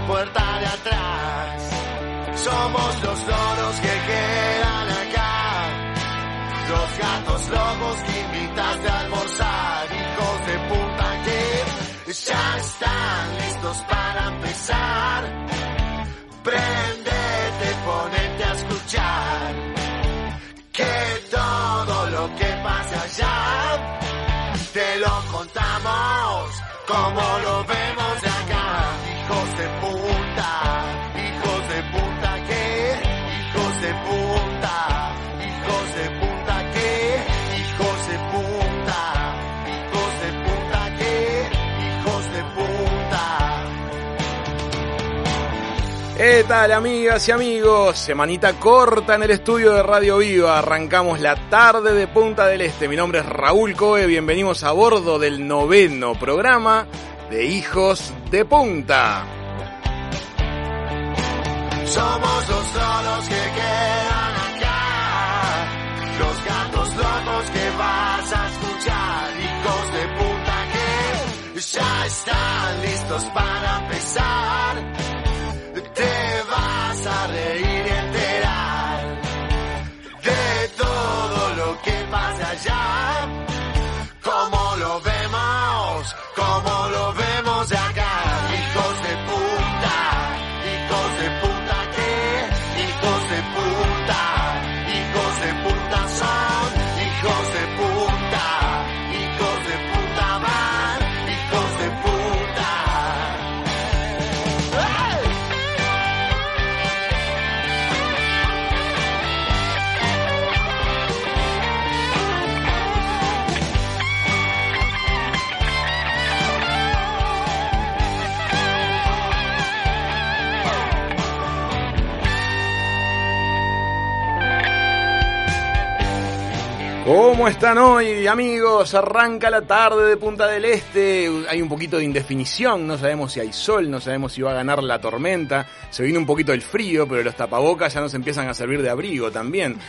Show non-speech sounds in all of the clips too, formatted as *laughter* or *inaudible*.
Puerta de atrás. Somos los loros que quedan acá. Los gatos locos que invitaste a almorzar. Hijos de puta que ya están listos para empezar. Prendete, ponete a escuchar. Que todo lo que pasa allá te lo contamos como lo ¿Qué tal amigas y amigos? Semanita corta en el estudio de Radio Viva. Arrancamos la tarde de Punta del Este. Mi nombre es Raúl Coe. Bienvenidos a bordo del noveno programa de Hijos de Punta. Somos los solos que quedan acá, los gatos locos que vas a escuchar, hijos de puta que ya están listos para empezar. Te vas a reír están hoy, amigos? Arranca la tarde de Punta del Este. Hay un poquito de indefinición, no sabemos si hay sol, no sabemos si va a ganar la tormenta. Se viene un poquito el frío, pero los tapabocas ya nos empiezan a servir de abrigo también.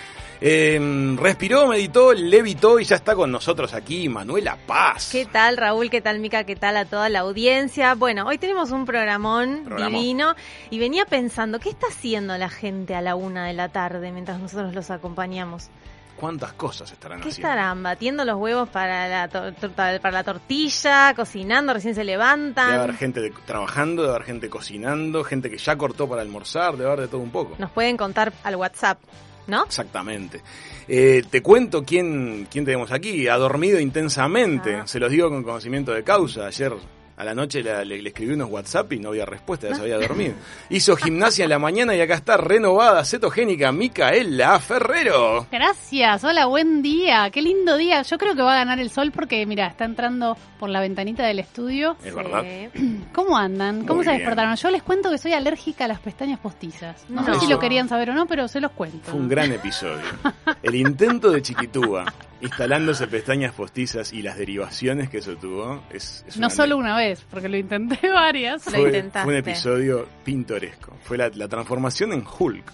Eh, respiró, meditó, levitó y ya está con nosotros aquí Manuela Paz. ¿Qué tal Raúl? ¿Qué tal Mica? ¿Qué tal a toda la audiencia? Bueno, hoy tenemos un programón Programón. divino y venía pensando, ¿qué está haciendo la gente a la una de la tarde mientras nosotros los acompañamos? ¿Cuántas cosas estarán ¿Qué haciendo? estarán? ¿Batiendo los huevos para la, para la tortilla? ¿Cocinando? ¿Recién se Debe levantan? haber gente de- trabajando, debe haber gente cocinando, gente que ya cortó para almorzar, debe haber de todo un poco. Nos pueden contar al WhatsApp, ¿no? Exactamente. Eh, te cuento quién, quién tenemos aquí. Ha dormido intensamente. Ah. Se los digo con conocimiento de causa. Ayer a la noche la- le, le escribí unos WhatsApp y no había respuesta, ya se había *laughs* dormido. Hizo gimnasia en la mañana y acá está renovada, cetogénica, Micaela Ferrero. Gracias, hola, buen día, qué lindo día. Yo creo que va a ganar el sol porque, mira, está entrando por la ventanita del estudio. Es verdad. *clears throat* ¿Cómo andan? ¿Cómo Muy se bien. despertaron? Yo les cuento que soy alérgica a las pestañas postizas. No, No. sé si lo querían saber o no, pero se los cuento. Fue un gran episodio. El intento de Chiquitúa, instalándose pestañas postizas y las derivaciones que eso tuvo, es, es No una solo una vez, porque lo intenté *laughs* varias. Lo Fue, intentaste. fue un episodio pintoresco. Fue la, la transformación en Hulk.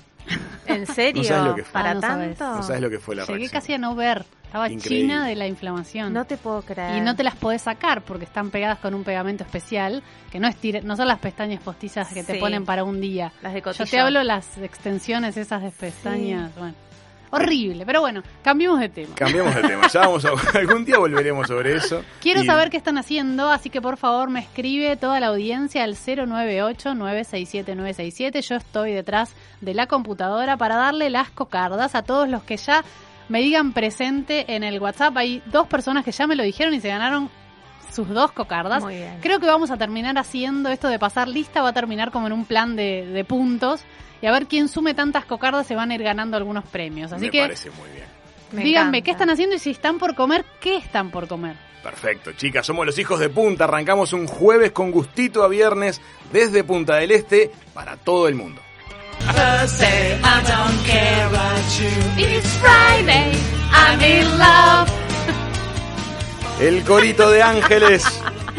¿En *laughs* serio? No sabes lo que fue. ¿Para Ah, no sabes. tanto? No sabes lo que fue la Llegué reacción. casi a no ver. Estaba Increíble. china de la inflamación. No te puedo creer. Y no te las podés sacar porque están pegadas con un pegamento especial, que no es tire- no son las pestañas postizas que te ponen para un día. Las de Yo te hablo las extensiones esas de pestañas, bueno. Horrible, pero bueno, cambiemos de tema. Cambiamos de tema. Ya vamos a, *laughs* algún día volveremos sobre eso. Quiero Y saber qué están haciendo, así que por favor me escribe toda la audiencia al 098-967-967. Yo estoy detrás de la computadora para darle las cocardas a todos los que ya me digan presente en el WhatsApp. Hay dos personas que ya me lo dijeron y se ganaron sus dos cocardas. Muy bien. Creo que vamos a terminar haciendo esto de pasar lista, va a terminar como en un plan de, de puntos. Y a ver quién sume tantas cocardas se van a ir ganando algunos premios. Así Me que parece muy bien. Me díganme encanta. qué están haciendo y si están por comer, qué están por comer. Perfecto, chicas, somos los hijos de punta. Arrancamos un jueves con gustito a viernes desde Punta del Este para todo el mundo. It's Friday, I'm in love. El corito de ángeles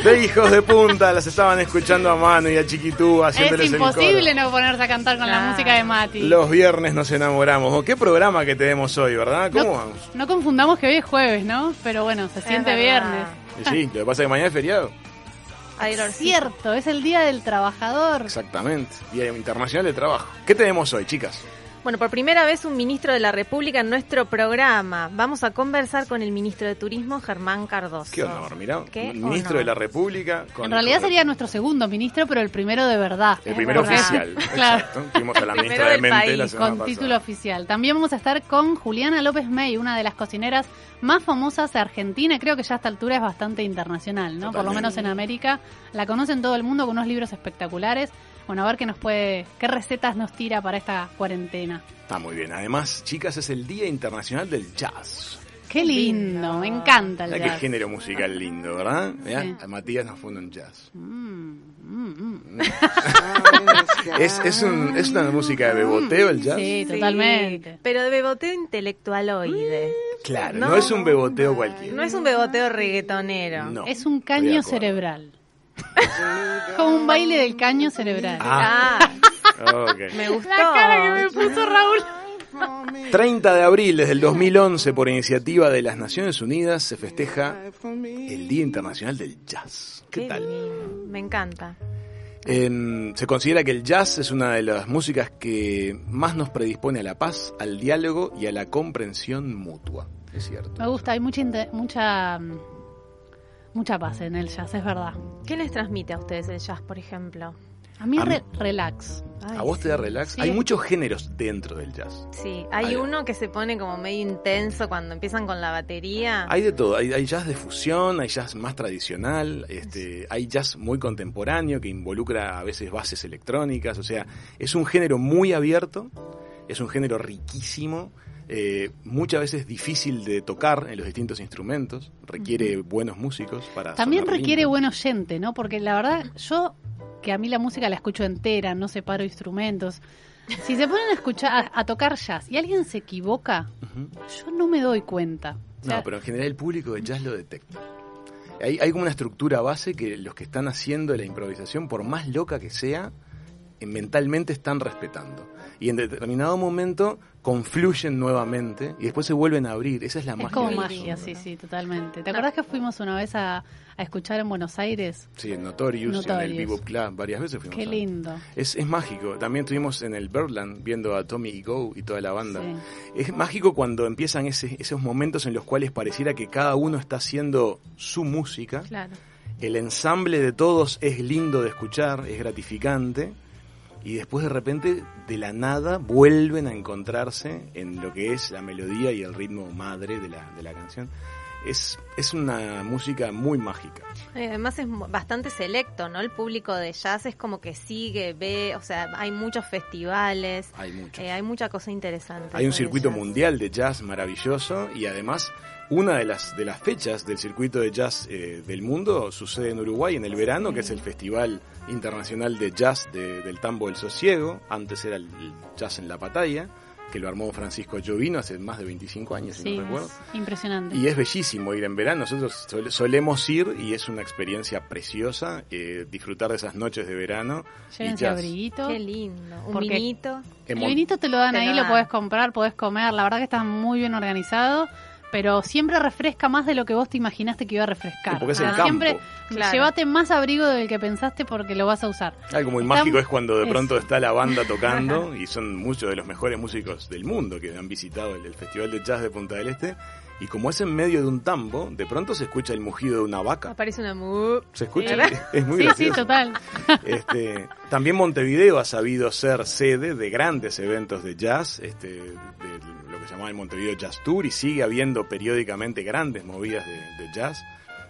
de hijos de punta las estaban escuchando a mano y a Chiquitú Es haciéndoles el imposible coro. no ponerse a cantar con la música de Mati. Los viernes nos enamoramos. Oh, ¿Qué programa que tenemos hoy, verdad? ¿Cómo no, vamos? no confundamos que hoy es jueves, ¿no? Pero bueno, se siente verdad. viernes. Y Sí, lo que pasa es que mañana es feriado. Es cierto, es el Día del Trabajador. Exactamente. Día Internacional de Trabajo. ¿Qué tenemos hoy, chicas? Bueno, por primera vez un ministro de la República en nuestro programa. Vamos a conversar con el ministro de Turismo, Germán Cardoso. ¿Qué honor, mirá? ¿Qué Ministro honor? de la República. Con En realidad sería nuestro segundo ministro, pero el primero de verdad. El primero oficial. *laughs* Claro. Exacto. Tuvimos a la El ministra primero de del Mente país, la semana Con pasada. título oficial. También vamos a estar con Juliana López May, una de las cocineras más famosas de Argentina. Creo que ya a esta altura es bastante internacional, ¿no? Por lo menos en América. La conocen todo el mundo con unos libros espectaculares. Bueno, a ver qué nos puede, qué recetas nos tira para esta cuarentena. Está muy bien. Además, chicas, es el Día Internacional del Jazz. Qué lindo, Lindo. me encanta el Mirá qué jazz. género musical lindo, ¿verdad? Sí. a Matías nos funda un jazz. Mm, mm, mm. *laughs* Es, es, un, es una música de beboteo el jazz. Sí, Sí, totalmente. Pero de beboteo intelectualoide. Claro, No. no, es un beboteo cualquiera. No es un beboteo reggaetonero. No. Es un caño cerebral. Como un baile del caño cerebral. Ah. Ah, me gustó. La cara que me puso Raúl. 30 de abril desde el 2011 por iniciativa de las Naciones Unidas se festeja el Día Internacional del Jazz. ¿Qué, Qué tal? lindo, Me encanta. En- se considera que el jazz es una de las músicas que más nos predispone a la paz, al diálogo y a la comprensión mutua. Es cierto. Me gusta, hay mucha mucha mm, mucha paz en el jazz, es verdad. ¿Qué les transmite a ustedes el jazz, por ejemplo? A mí A re- relax. Ay, ¿A vos te da relax? Sí. Hay muchos géneros dentro del jazz. Sí, hay Hay- uno que se pone como medio intenso cuando empiezan con la batería. Hay de todo, hay, hay jazz de fusión, hay jazz más tradicional, este, hay jazz muy contemporáneo que involucra a veces bases electrónicas, o sea, es un género muy abierto, es un género riquísimo, eh, muchas veces difícil de tocar en los distintos instrumentos, requiere buenos músicos para... También requiere lindo. buen oyente, ¿no? Porque la verdad, yo que a mí la música la escucho entera, no separo instrumentos. Si se ponen a escuchar, a, a tocar jazz y alguien se equivoca, yo no me doy cuenta. O sea, No, pero en general el público de jazz lo detecta. Hay, hay como una estructura base que los que están haciendo la improvisación, por más loca que sea, eh, mentalmente están respetando. Y en determinado momento confluyen nuevamente y después se vuelven a abrir. Esa es la es magia. como del magia, sí, sí, totalmente. ¿Te acuerdas que fuimos una vez a, a escuchar en Buenos Aires? Sí, en Notorious, en el Notorious. Bebop Club, varias veces fuimos. Qué a- lindo. Es, es mágico. También estuvimos en el Birdland viendo a Tommy y Go y toda la banda. Sí. Es mágico cuando empiezan ese- esos momentos en los cuales pareciera que cada uno está haciendo su música. Claro. El ensamble de todos es lindo de escuchar, es gratificante. Y después de repente, de la nada, vuelven a encontrarse en lo que es la melodía y el ritmo madre de la, de la canción. Es, es una música muy mágica. Eh, Además es bastante selecto, ¿no? El público de jazz es como que sigue, ve, o sea, hay muchos festivales, Hay mucho. eh, hay mucha cosa interesante. Hay un circuito jazz. mundial de jazz maravilloso y además una de las, de las fechas del circuito de jazz eh, del mundo sucede en Uruguay en el verano, que es el Festival Internacional de Jazz de- del Tambo del Sosiego. Antes era el, el Jazz en la Patalla, que lo armó Francisco Llovino hace más de 25 años, si Sí, no recuerdo. es impresionante. Y es bellísimo ir en verano. Nosotros sol- solemos ir y es una experiencia preciosa eh, disfrutar de esas noches de verano. y Llévense jazz. abriguito. Qué lindo. Un Porque- vinito. El vinito te lo dan Te ahí, lo lo dan. podés comprar, podés comer. La verdad que está muy bien organizado, pero siempre refresca más de lo que vos te imaginaste que iba a refrescar. Sí, porque es sea, el campo. Siempre Claro. llévate más abrigo del que pensaste porque lo vas a usar. Algo muy Está- mágico es cuando de es- pronto está la banda tocando *laughs* y son muchos de los mejores músicos del mundo que han visitado el, el Festival de Jazz de Punta del Este. Y como es en medio de un tambo, de pronto se escucha el mugido de una vaca. Aparece una mu. ¿Se escucha? Sí. Es muy sí, sí, gracioso. total. Este, también Montevideo ha sabido ser sede de grandes eventos de jazz, este, de lo que se llamaba el Montevideo Jazz Tour, y sigue habiendo periódicamente grandes movidas de, de jazz.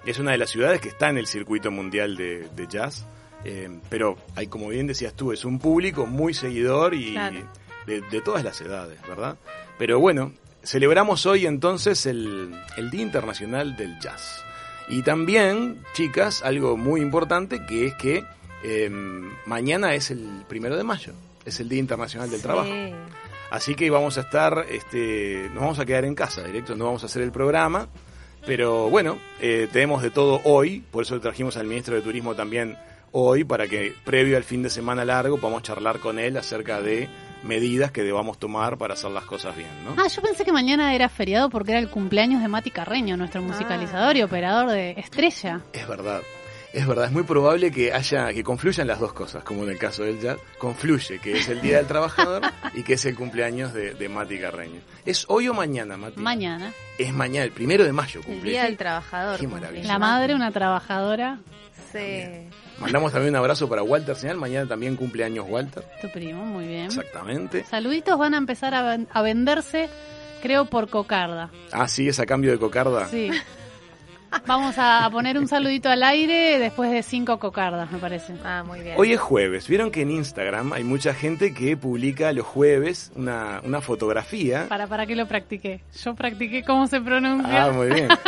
Es una de las ciudades que está en el circuito mundial de, de jazz. eh, pero hay, como bien decías tú, es un público muy seguidor y Claro. de, de todas las edades, ¿verdad? Pero bueno, celebramos hoy entonces el, el Día Internacional del Jazz. Y también, chicas, algo muy importante que es que eh, mañana es el primero de mayo, es el Día Internacional del Sí. Trabajo. Así que vamos a estar, este, nos vamos a quedar en casa, directo, no vamos a hacer el programa. Pero bueno, eh, tenemos de todo hoy, por eso trajimos al ministro de Turismo también hoy, para que previo al fin de semana largo podamos charlar con él acerca de medidas que debamos tomar para hacer las cosas bien, ¿no? Ah, yo pensé que mañana era feriado porque era el cumpleaños de Mati Carreño, nuestro musicalizador y operador de Estrella. Es verdad. Es verdad, es muy probable que haya, que confluyan las dos cosas, como en el caso del jazz, confluye que es el Día del Trabajador y que es el cumpleaños de, de Mati Carreño. ¿Es hoy o mañana, Mati? Mañana. Es mañana, el primero de mayo El cumple. Día del Trabajador. Qué maravilla. La madre, una trabajadora, Sí. Mandamos también un abrazo para Walter Señal, mañana también cumpleaños Walter. tu primo, muy bien. Exactamente. Saluditos van a empezar a, ven- a venderse, creo, por cocarda. Ah, sí, es a cambio de cocarda. Sí. *laughs* Vamos a poner un saludito al aire después de cinco cocardas, me parece. Ah, muy bien. Hoy es jueves. Vieron que en Instagram hay mucha gente que publica los jueves una, una fotografía. ¿Para, ¿Para qué lo practiqué? Yo practiqué cómo se pronuncia. Ah, muy bien. *laughs*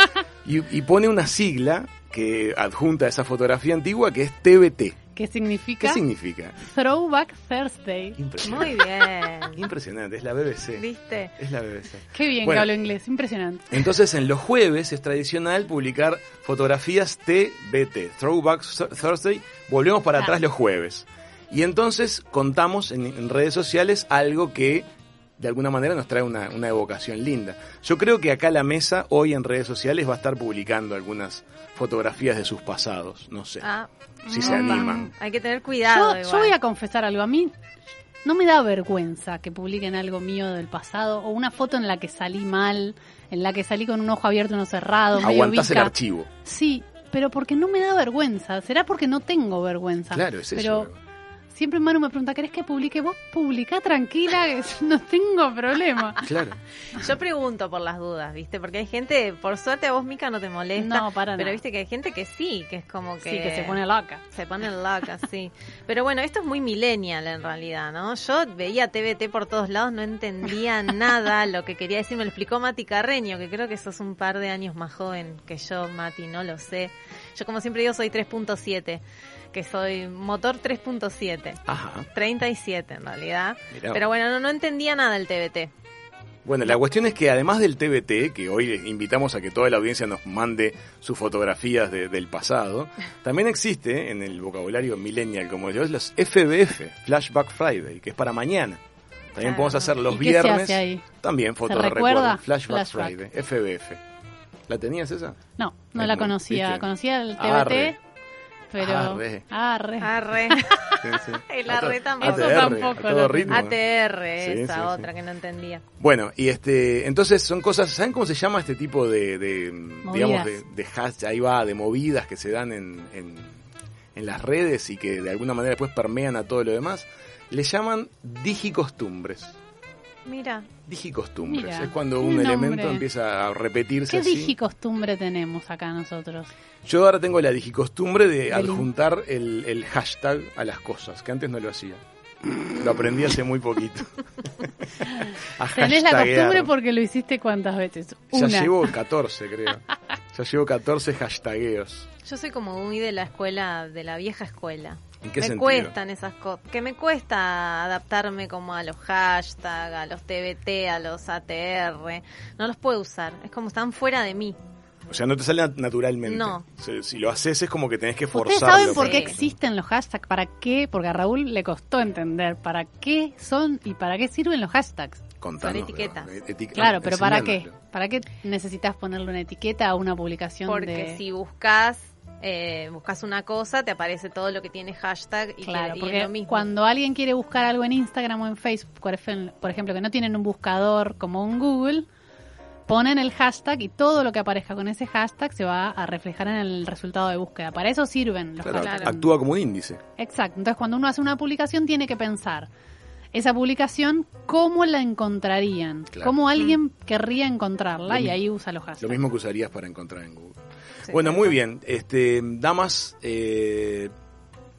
Y, y pone una sigla que adjunta a esa fotografía antigua que es TBT. ¿Qué significa? ¿Qué significa? Throwback Thursday. Impresionante. Muy bien. *laughs* Impresionante, es la BBC. ¿Viste? Es la BBC. Qué bien Bueno. que hablo inglés, impresionante. Entonces en los jueves es tradicional publicar fotografías TBT, Throwback Thursday, volvemos para Ah. atrás los jueves. Y entonces contamos en, en redes sociales algo que de alguna manera nos trae una, una evocación linda. Yo creo que acá la mesa hoy en redes sociales va a estar publicando algunas fotografías de sus pasados, no sé, Ah, si se animan. Hay que tener cuidado. Yo, yo voy a confesar algo. A mí no me da vergüenza que publiquen algo mío del pasado o una foto en la que salí mal, en la que salí con un ojo abierto y uno cerrado, medio Aguantás el archivo. Sí, pero porque no me da vergüenza. ¿Será porque no tengo vergüenza? Claro, es pero eso. Siempre Manu me pregunta, ¿querés que publique? Vos publicá tranquila, que *laughs* no tengo problema. Claro. Yo pregunto por las dudas, ¿viste? Porque hay gente, por suerte a vos, Mica, no te molesta. No, para Pero nada. viste que hay gente que sí, que es como que... Sí, que se pone loca. Se pone loca, sí. Pero bueno, esto es muy millennial en realidad, ¿no? Yo veía TBT por todos lados, no entendía nada *laughs* lo que quería decir. Me lo explicó Mati Carreño, que creo que sos un par de años más joven que yo, Mati, no lo sé. Yo como siempre digo soy 3.7, que soy motor 3.7. Ajá. 37 en realidad. Mirá. Pero bueno, no, no entendía nada del TBT. Bueno, la cuestión es que además del TBT, que hoy invitamos a que toda la audiencia nos mande sus fotografías de- del pasado, *laughs* también existe en el vocabulario millennial, como yo, los FBF, Flashback Friday, que es para mañana. También Claro. podemos hacer los ¿Y qué se viernes. hace ahí? También fotos ¿Se de recuerdo. Flashback, Flashback. Friday, FBF. ¿La tenías esa? No, no la no, conocía. ¿viste? Conocía el TBT, Arre. Pero... Arre. Arre. Arre. Sí, sí. El arre tampoco. ATR, Eso tampoco a todo ritmo. ATR, Sí, esa sí, sí. otra que no entendía. Bueno, y este, entonces son cosas, ¿saben cómo se llama este tipo de, de, digamos, de, de hash, ahí va, de movidas que se dan en, en, en las redes y que de alguna manera después permean a todo lo demás? Le llaman digicostumbres. Mira, Digicostumbres. Mira, es cuando un nombre. elemento empieza a repetirse ¿Qué así. digicostumbre tenemos acá nosotros? Yo ahora tengo la digicostumbre de adjuntar el, el hashtag a las cosas, que antes no lo hacía. Lo aprendí hace muy poquito. *laughs* Tenés la costumbre porque lo hiciste cuántas veces. Ya llevo 14, creo. Ya llevo 14 hashtagueos. yo soy como muy de la escuela, de la vieja escuela. ¿En qué me sentido? cuestan esas cosas, que me cuesta adaptarme como a los hashtags, a los TBT, a los ATR. No los puedo usar, es como están fuera de mí. O sea, no te sale nat- naturalmente. No. Si, si lo haces es como que tenés que ¿Ustedes forzarlo. saben por qué existen los hashtags? ¿Para qué? Porque a Raúl le costó entender para qué son y para qué sirven los hashtags. Contanos, Son etiquetas. Claro, pero ¿para qué? ¿Para qué necesitas ponerle una etiqueta a una publicación Porque de...? si buscas, eh, buscas una cosa, te aparece todo lo que tiene hashtag y, que- Claro, es porque lo mismo. cuando alguien quiere buscar algo en Instagram o en Facebook, por ejemplo, que no tienen un buscador como un Google, ponen el hashtag y todo lo que aparezca con ese hashtag se va a reflejar en el resultado de búsqueda. Para eso sirven los Claro, hashtags. Actúa como un índice. Exacto. Entonces, cuando uno hace una publicación, tiene que pensar. esa publicación, ¿cómo la encontrarían? Claro. ¿Cómo alguien querría encontrarla? Lo Y ahí usa los Lo hashtags. mismo que usarías para encontrar en Google. Sí, bueno, muy bien. Este, damas, eh,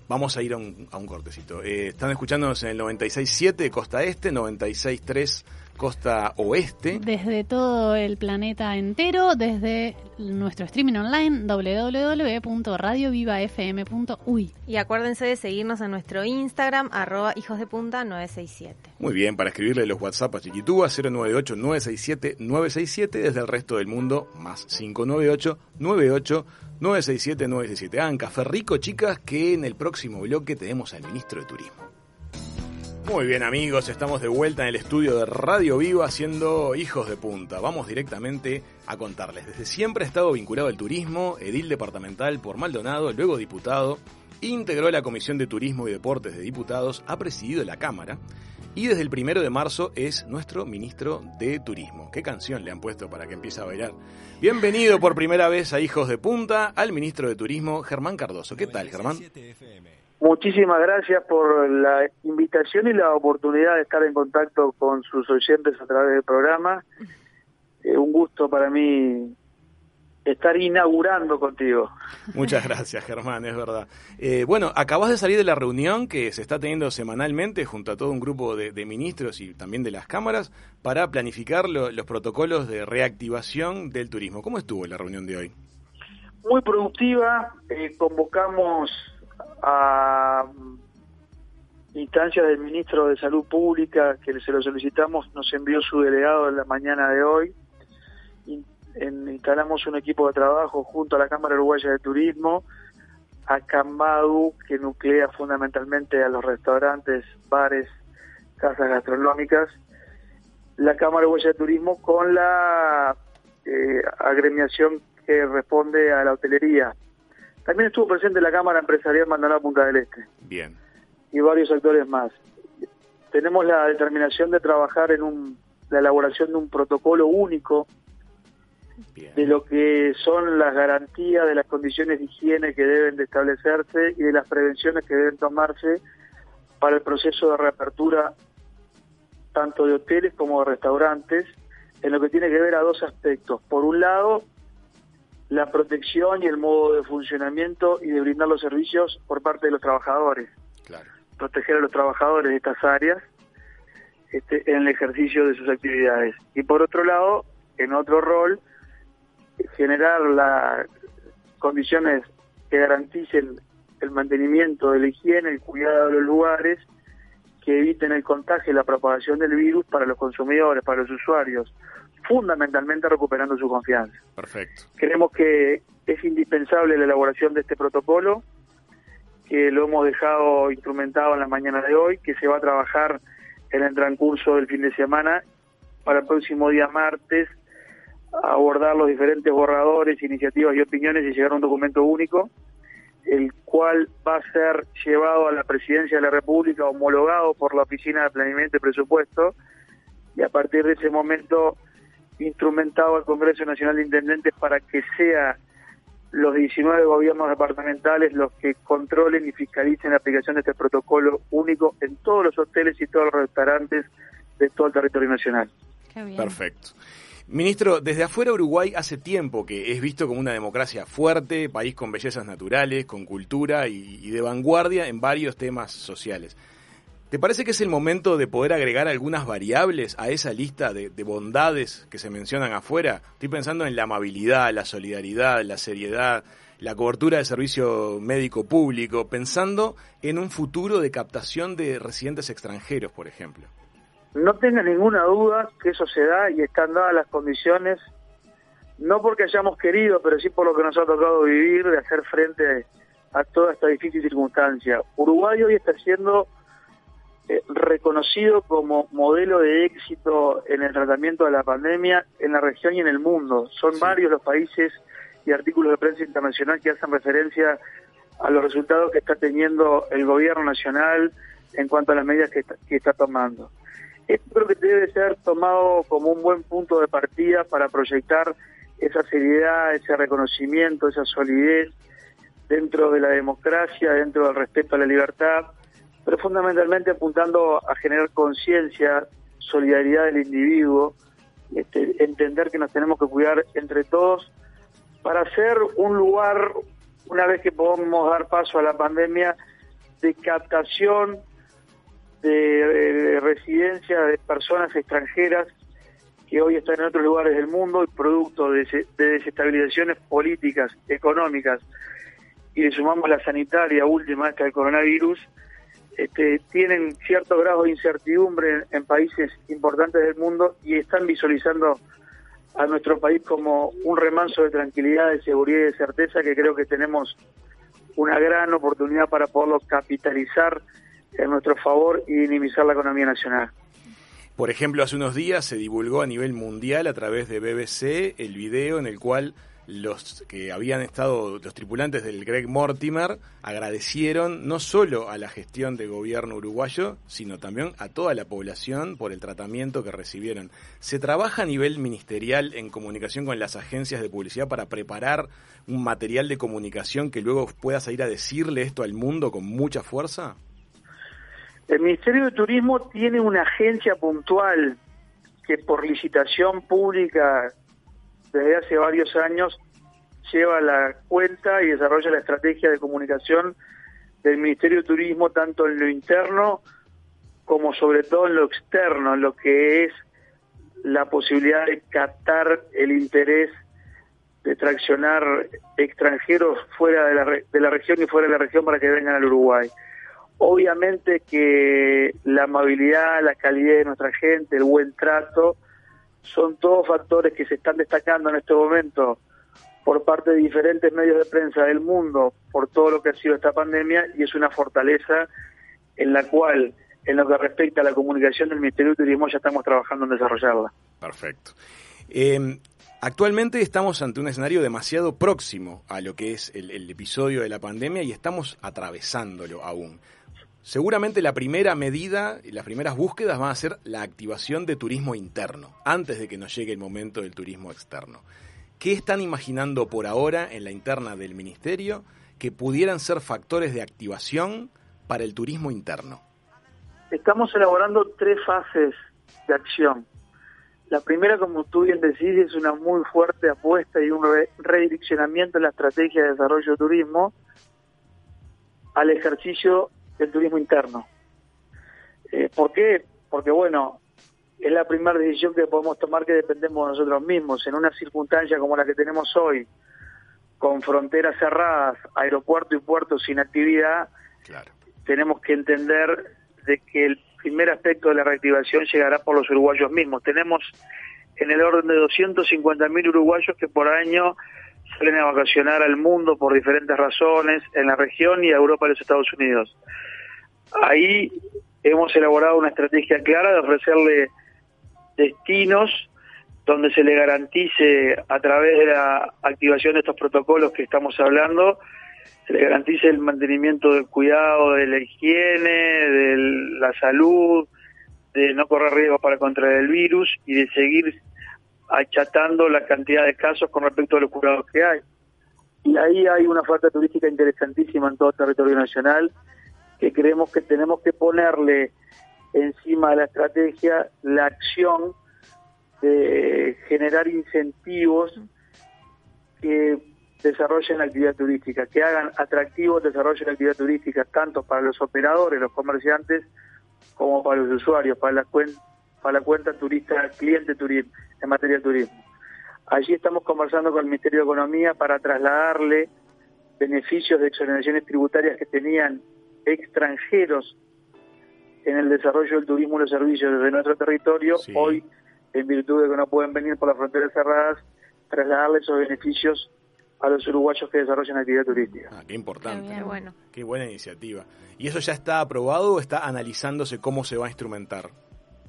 vamos a ir a un, a un cortecito. Eh, están escuchándonos en el 96.7 Costa Este, 96.3 Costa Oeste. Desde todo el planeta entero, desde nuestro streaming online www.radiovivafm.uy. Y acuérdense de seguirnos en nuestro Instagram, arroba hijos de punta 967. Muy bien, para escribirle los WhatsApp a Chiquitúa 098-967-967 desde el resto del mundo, más 598-98-967-967. Hagan café rico, chicas, que en el próximo bloque tenemos al ministro de Turismo. Muy bien amigos, estamos de vuelta en el estudio de Radio Viva haciendo Hijos de Punta. Vamos directamente a contarles. Desde siempre ha estado vinculado al turismo, edil departamental por Maldonado, luego diputado, integró la Comisión de Turismo y Deportes de Diputados, ha presidido la Cámara y desde el primero de marzo es nuestro ministro de Turismo. ¿Qué canción le han puesto para que empiece a bailar? Bienvenido por primera vez a Hijos de Punta al ministro de Turismo, Germán Cardoso. ¿Qué tal, Germán? Muchísimas gracias por la invitación y la oportunidad de estar en contacto con sus oyentes a través del programa. Eh, un gusto para mí estar inaugurando contigo. Muchas gracias, Germán, es verdad. Eh, bueno, acabas de salir de la reunión que se está teniendo semanalmente junto a todo un grupo de, de ministros y también de las cámaras para planificar lo- los protocolos de reactivación del turismo. ¿Cómo estuvo la reunión de hoy? Muy productiva, eh, convocamos a mm, instancias del ministro de Salud Pública que se lo solicitamos, nos envió su delegado en la mañana de hoy. Instalamos un equipo de trabajo junto a la Cámara Uruguaya de Turismo, a Cambadu, que nuclea fundamentalmente a los restaurantes, bares, casas gastronómicas, la Cámara Uruguaya de Turismo con la eh, agremiación que responde a la hotelería. También estuvo presente la Cámara Empresarial Maldonado Punta del Este Bien, y varios actores más. Tenemos la determinación de trabajar en un, la elaboración de un protocolo único bien. de lo que son las garantías de las condiciones de higiene que deben de establecerse y de las prevenciones que deben tomarse para el proceso de reapertura tanto de hoteles como de restaurantes, en lo que tiene que ver a dos aspectos. Por un lado, la protección y el modo de funcionamiento y de brindar los servicios por parte de los trabajadores Claro. proteger a los trabajadores de estas áreas este, en el ejercicio de sus actividades. Y por otro lado, en otro rol, generar las condiciones que garanticen el mantenimiento de la higiene, el cuidado de los lugares, que eviten el contagio y la propagación del virus para los consumidores, para los usuarios, fundamentalmente recuperando su confianza. Perfecto. Creemos que es indispensable la elaboración de este protocolo, que lo hemos dejado instrumentado en la mañana de hoy, que se va a trabajar en el transcurso del fin de semana para el próximo día martes abordar los diferentes borradores, iniciativas y opiniones y llegar a un documento único, el cual va a ser llevado a la Presidencia de la República, homologado por la Oficina de Planeamiento y Presupuesto, y a partir de ese momento instrumentado al Congreso Nacional de Intendentes para que sea los 19 gobiernos departamentales los que controlen y fiscalicen la aplicación de este protocolo único en todos los hoteles y todos los restaurantes de todo el territorio nacional. Qué bien. Perfecto. Ministro, desde afuera Uruguay hace tiempo que es visto como una democracia fuerte, país con bellezas naturales, con cultura y, y de vanguardia en varios temas sociales. ¿Te parece que es el momento de poder agregar algunas variables a esa lista de, de bondades que se mencionan afuera? Estoy pensando en la amabilidad, la solidaridad, la seriedad, la cobertura de servicio médico público, pensando en un futuro de captación de residentes extranjeros, por ejemplo. No tenga ninguna duda que eso se da y están dadas las condiciones, no porque hayamos querido, pero sí por lo que nos ha tocado vivir, de hacer frente a toda esta difícil circunstancia. Uruguay hoy está siendo eh, reconocido como modelo de éxito en el tratamiento de la pandemia en la región y en el mundo. Son Sí. varios los países y artículos de prensa internacional que hacen referencia a los resultados que está teniendo el gobierno nacional en cuanto a las medidas que está, que está tomando. Esto creo que debe ser tomado como un buen punto de partida para proyectar esa seriedad, ese reconocimiento, esa solidez dentro de la democracia, dentro del respeto a la libertad, pero fundamentalmente apuntando a generar conciencia, solidaridad del individuo, este, entender que nos tenemos que cuidar entre todos para ser un lugar, una vez que podamos dar paso a la pandemia, de captación de, de residencia de personas extranjeras que hoy están en otros lugares del mundo y producto de desestabilizaciones políticas, económicas, y le sumamos la sanitaria última, esta del coronavirus, este, tienen cierto grado de incertidumbre en, en países importantes del mundo y están visualizando a nuestro país como un remanso de tranquilidad, de seguridad y de certeza que creo que tenemos una gran oportunidad para poderlo capitalizar en nuestro favor y minimizar la economía nacional. Por ejemplo, hace unos días se divulgó a nivel mundial a través de BBC el video en el cual los que habían estado, los tripulantes del Greg Mortimer, agradecieron no solo a la gestión de gobierno uruguayo, sino también a toda la población por el tratamiento que recibieron. ¿Se trabaja a nivel ministerial en comunicación con las agencias de publicidad para preparar un material de comunicación que luego pueda salir a decirle esto al mundo con mucha fuerza? El Ministerio de Turismo tiene una agencia puntual que por licitación pública desde hace varios años lleva la cuenta y desarrolla la estrategia de comunicación del Ministerio de Turismo tanto en lo interno como sobre todo en lo externo, en lo que es la posibilidad de captar el interés de traccionar extranjeros fuera de la, de la región y fuera de la región para que vengan al Uruguay. Obviamente que la amabilidad, la calidad de nuestra gente, el buen trato, son todos factores que se están destacando en este momento por parte de diferentes medios de prensa del mundo por todo lo que ha sido esta pandemia y es una fortaleza en la cual, en lo que respecta a la comunicación del Ministerio de Turismo, ya estamos trabajando en desarrollarla. Perfecto. Eh, actualmente estamos ante un escenario demasiado próximo a lo que es el, el episodio de la pandemia y estamos atravesándolo aún. Seguramente la primera medida y las primeras búsquedas van a ser la activación de turismo interno, antes de que nos llegue el momento del turismo externo. ¿Qué están imaginando por ahora en la interna del ministerio que pudieran ser factores de activación para el turismo interno? Estamos elaborando tres fases de acción. La primera, como tú bien decís, es una muy fuerte apuesta y un re- redireccionamiento en la estrategia de desarrollo de turismo al ejercicio del turismo interno. Eh, ¿Por qué? Porque, bueno, es la primera decisión que podemos tomar que dependemos de nosotros mismos. En una circunstancia como la que tenemos hoy, con fronteras cerradas, aeropuerto y puerto sin actividad, Claro. tenemos que entender de que el primer aspecto de la reactivación llegará por los uruguayos mismos. Tenemos en el orden de 250.000 uruguayos que por año salen a vacacionar al mundo por diferentes razones en la región y a Europa y los Estados Unidos. Ahí hemos elaborado una estrategia clara de ofrecerle destinos donde se le garantice a través de la activación de estos protocolos que estamos hablando, se le garantice el mantenimiento del cuidado de la higiene, de la salud, de no correr riesgos para contraer el virus y de seguir achatando la cantidad de casos con respecto a los curados que hay. Y ahí hay una oferta turística interesantísima en todo el territorio nacional que creemos que tenemos que ponerle encima de la estrategia la acción de generar incentivos que desarrollen la actividad turística, que hagan atractivo el desarrollo de la actividad turística, tanto para los operadores, los comerciantes, como para los usuarios, para la, para la cuenta turista, cliente turismo, en materia de turismo. Allí estamos conversando con el Ministerio de Economía para trasladarle beneficios de exoneraciones tributarias que tenían extranjeros en el desarrollo del turismo y los servicios desde nuestro territorio, Sí. hoy, en virtud de que no pueden venir por las fronteras cerradas, trasladarle esos beneficios a los uruguayos que desarrollan actividad turística. Ah, qué importante. Qué bueno. Qué buena iniciativa. ¿Y eso ya está aprobado o está analizándose cómo se va a instrumentar?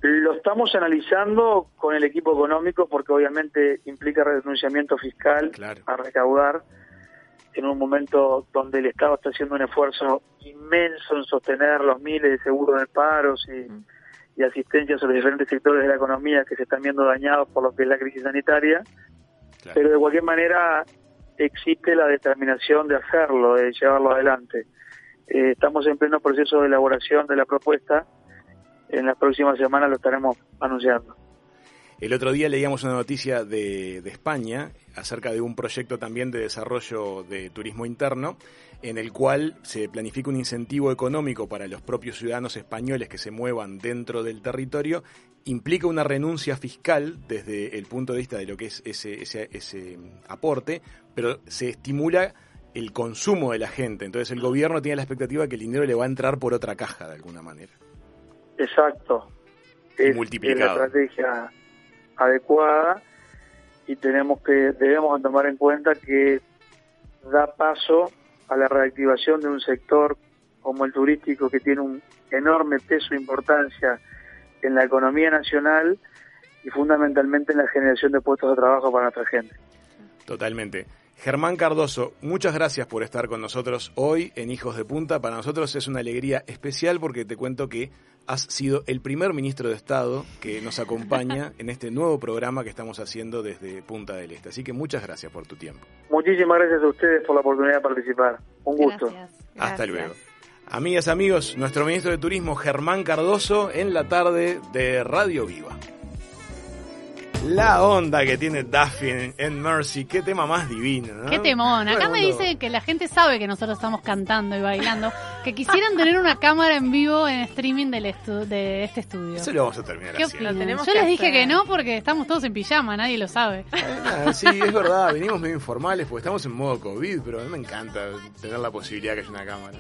Lo estamos analizando con el equipo económico porque obviamente implica renunciamiento fiscal Claro. a recaudar en un momento donde el Estado está haciendo un esfuerzo inmenso en sostener los miles de seguros de paros y, y asistencias a los diferentes sectores de la economía que se están viendo dañados por lo que es la crisis sanitaria, Claro. pero de cualquier manera existe la determinación de hacerlo, de llevarlo adelante. Eh, estamos en pleno proceso de elaboración de la propuesta. En las próximas semanas lo estaremos anunciando. El otro día leíamos una noticia de, de, España acerca de un proyecto también de desarrollo de turismo interno, en el cual se planifica un incentivo económico para los propios ciudadanos españoles que se muevan dentro del territorio. Implica una renuncia fiscal desde el punto de vista de lo que es ese, ese, ese aporte, pero se estimula el consumo de la gente. Entonces el gobierno tiene la expectativa de que el dinero le va a entrar por otra caja de alguna manera. Exacto. Es, multiplicado. la estrategia adecuada y tenemos que debemos tomar en cuenta que da paso a la reactivación de un sector como el turístico que tiene un enorme peso e importancia en la economía nacional y fundamentalmente en la generación de puestos de trabajo para nuestra gente. Totalmente. Germán Cardoso, muchas gracias por estar con nosotros hoy en Hijos de Punta. Para nosotros es una alegría especial porque te cuento que has sido el primer ministro de Estado que nos acompaña *laughs* en este nuevo programa que estamos haciendo desde Punta del Este. Así que muchas gracias por tu tiempo. Muchísimas gracias a ustedes por la oportunidad de participar. Un gusto. Gracias. Hasta luego. Amigas, amigos, nuestro ministro de Turismo, Germán Cardoso, en la tarde de Radio Viva. La onda que tiene Duffy en, en Mercy, qué tema más divino, ¿no? Qué temón. Acá me mundo- dice que la gente sabe que nosotros estamos cantando y bailando, que quisieran tener una cámara en vivo en streaming del estu- de este estudio. Eso lo vamos a terminar ¿Qué haciendo. tenemos Yo les dije hacer. que no porque estamos todos en pijama, nadie lo sabe. Ah, sí, es verdad, venimos medio informales porque estamos en modo COVID, pero a mí me encanta tener la posibilidad que haya una cámara.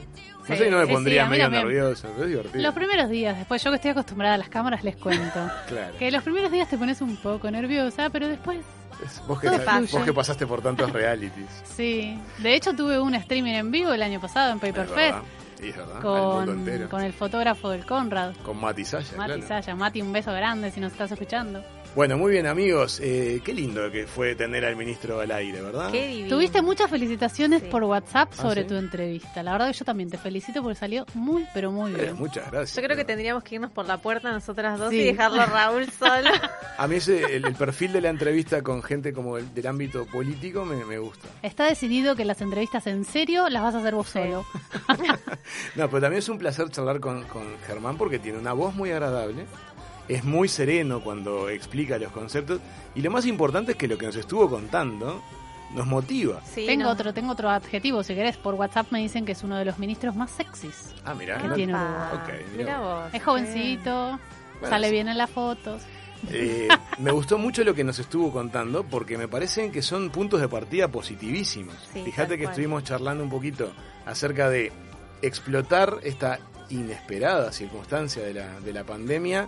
No sé si no me pondría sí, medio nervioso, pero es divertido. Los primeros días, después yo que estoy acostumbrada a las cámaras les cuento. *laughs* Claro. Que los primeros días te pones un poco nerviosa, pero después Es- vos, que, vos que pasaste por tantos realities. *laughs* sí. De hecho tuve un streaming en vivo el año pasado en Paper Es Fest. Sí, con, entero. con el fotógrafo del Conrad. Con Mati Saya, Mati claro. Saya. Mati, un beso grande si nos estás escuchando. Bueno, muy bien, amigos. Eh, qué lindo que fue tener al ministro al aire, ¿verdad? Qué divino. Tuviste muchas felicitaciones Sí. por WhatsApp ¿Ah, sobre sí? tu entrevista. La verdad que yo también te felicito porque salió muy, pero muy Eh, bien. muchas gracias. Yo creo que tendríamos que irnos por la puerta nosotras dos Sí. y dejarlo a Raúl *laughs* solo. A mí ese, el, el perfil de la entrevista con gente como el, del ámbito político me, me gusta. Está decidido que las entrevistas en serio las vas a hacer vos solo. *laughs* *laughs* No, pero también es un placer charlar con, con Germán porque tiene una voz muy agradable. Es muy sereno cuando explica los conceptos. Y lo más importante es que lo que nos estuvo contando nos motiva. Sí, tengo no. otro, tengo otro adjetivo, si querés. Por WhatsApp me dicen que es uno de los ministros más sexys. Ah. Ah, mirá mira vos. Es jovencito, Bueno, sale sí. bien en las fotos. Eh, *laughs* me gustó mucho lo que nos estuvo contando porque me parecen que son puntos de partida positivísimos. Sí, Fíjate que cual. estuvimos charlando un poquito acerca de explotar esta inesperada circunstancia de la, de la pandemia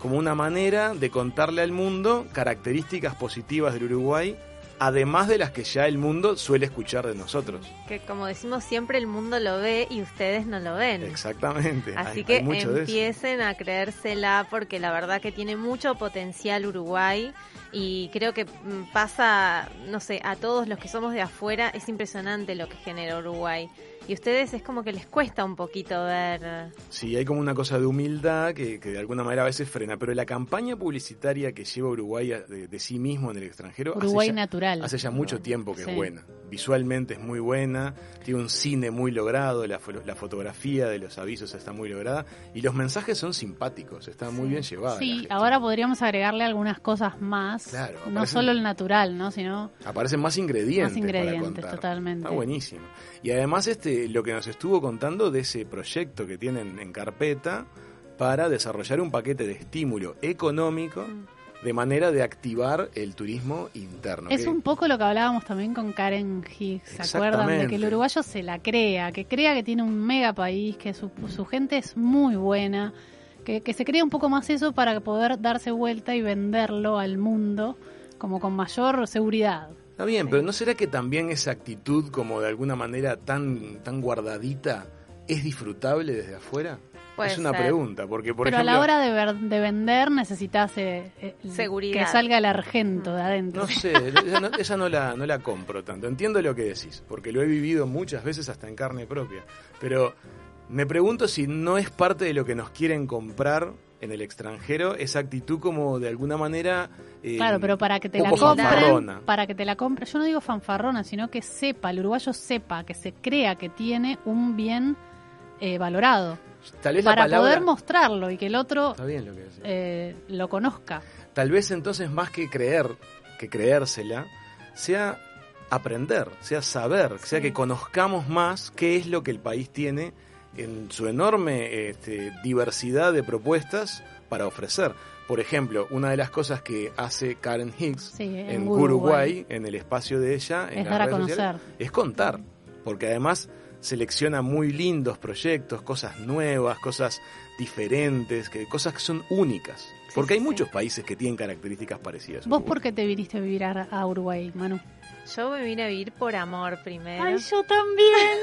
como una manera de contarle al mundo características positivas del Uruguay, además de las que ya el mundo suele escuchar de nosotros. Que como decimos siempre, el mundo lo ve y ustedes no lo ven. Exactamente. Así Hay- que hay empiecen a creérsela porque la verdad que tiene mucho potencial Uruguay y creo que mm, pasa, no sé, a todos los que somos de afuera es impresionante lo que genera Uruguay. Y ustedes es como que les cuesta un poquito ver... Sí, hay como una cosa de humildad que, que de alguna manera a veces frena, pero la campaña publicitaria que lleva Uruguay a- de, de sí mismo en el extranjero hace Uruguay ya- natural. Hace ya mucho tiempo que Sí. es buena. Visualmente es muy buena, tiene un cine muy logrado, la, la fotografía de los avisos está muy lograda y los mensajes son simpáticos, está muy bien llevada. Sí, ahora podríamos agregarle algunas cosas más. Claro, no solo el natural, ¿no? Sino Aparecen más ingredientes. Más ingredientes, para contar. totalmente. Está buenísimo. Y además este lo que nos estuvo contando de ese proyecto que tienen en carpeta para desarrollar un paquete de estímulo económico de manera de activar el turismo interno. Es que- un poco lo que hablábamos también con Karen Higgs, ¿se acuerdan? De que el uruguayo se la crea, que crea que tiene un mega país, que su, su gente es muy buena, que, que se crea un poco más eso para poder darse vuelta y venderlo al mundo como con mayor seguridad. Está bien, pero ¿no será que también esa actitud como de alguna manera tan, tan guardadita es disfrutable desde afuera? Puede es una ser. pregunta, porque por Pero ejemplo... a la hora de, ver- de vender necesitas eh, eh, Seguridad. que salga el argento de adentro. No sé, esa, no, esa no la, no la compro tanto. Entiendo lo que decís, porque lo he vivido muchas veces hasta en carne propia. Pero me pregunto si no es parte de lo que nos quieren comprar en el extranjero, esa actitud como de alguna manera... eh, Claro, pero para que te la compren, fanfarrona. para que te la compren, yo no digo fanfarrona, sino que sepa, el uruguayo sepa, que se crea que tiene un bien eh, valorado. Tal vez la Para palabra- poder mostrarlo y que el otro Está bien lo que decís. eh, lo conozca. Tal vez entonces más que creer, que creérsela, sea aprender, sea saber, sea que conozcamos más qué es lo que el país tiene en su enorme este, diversidad de propuestas para ofrecer. Por ejemplo, una de las cosas que hace Karen Hicks Sí, en en Uruguay. Uruguay, en el espacio de ella, en Es las dar a sociales, conocer. es contar, porque además selecciona muy lindos proyectos, cosas nuevas, cosas diferentes, que, cosas que son únicas. Porque hay sí, muchos países que tienen características parecidas. ¿Vos por qué te viniste a vivir a, a Uruguay, Manu? Yo me vine a vivir por amor primero. Ay, yo también.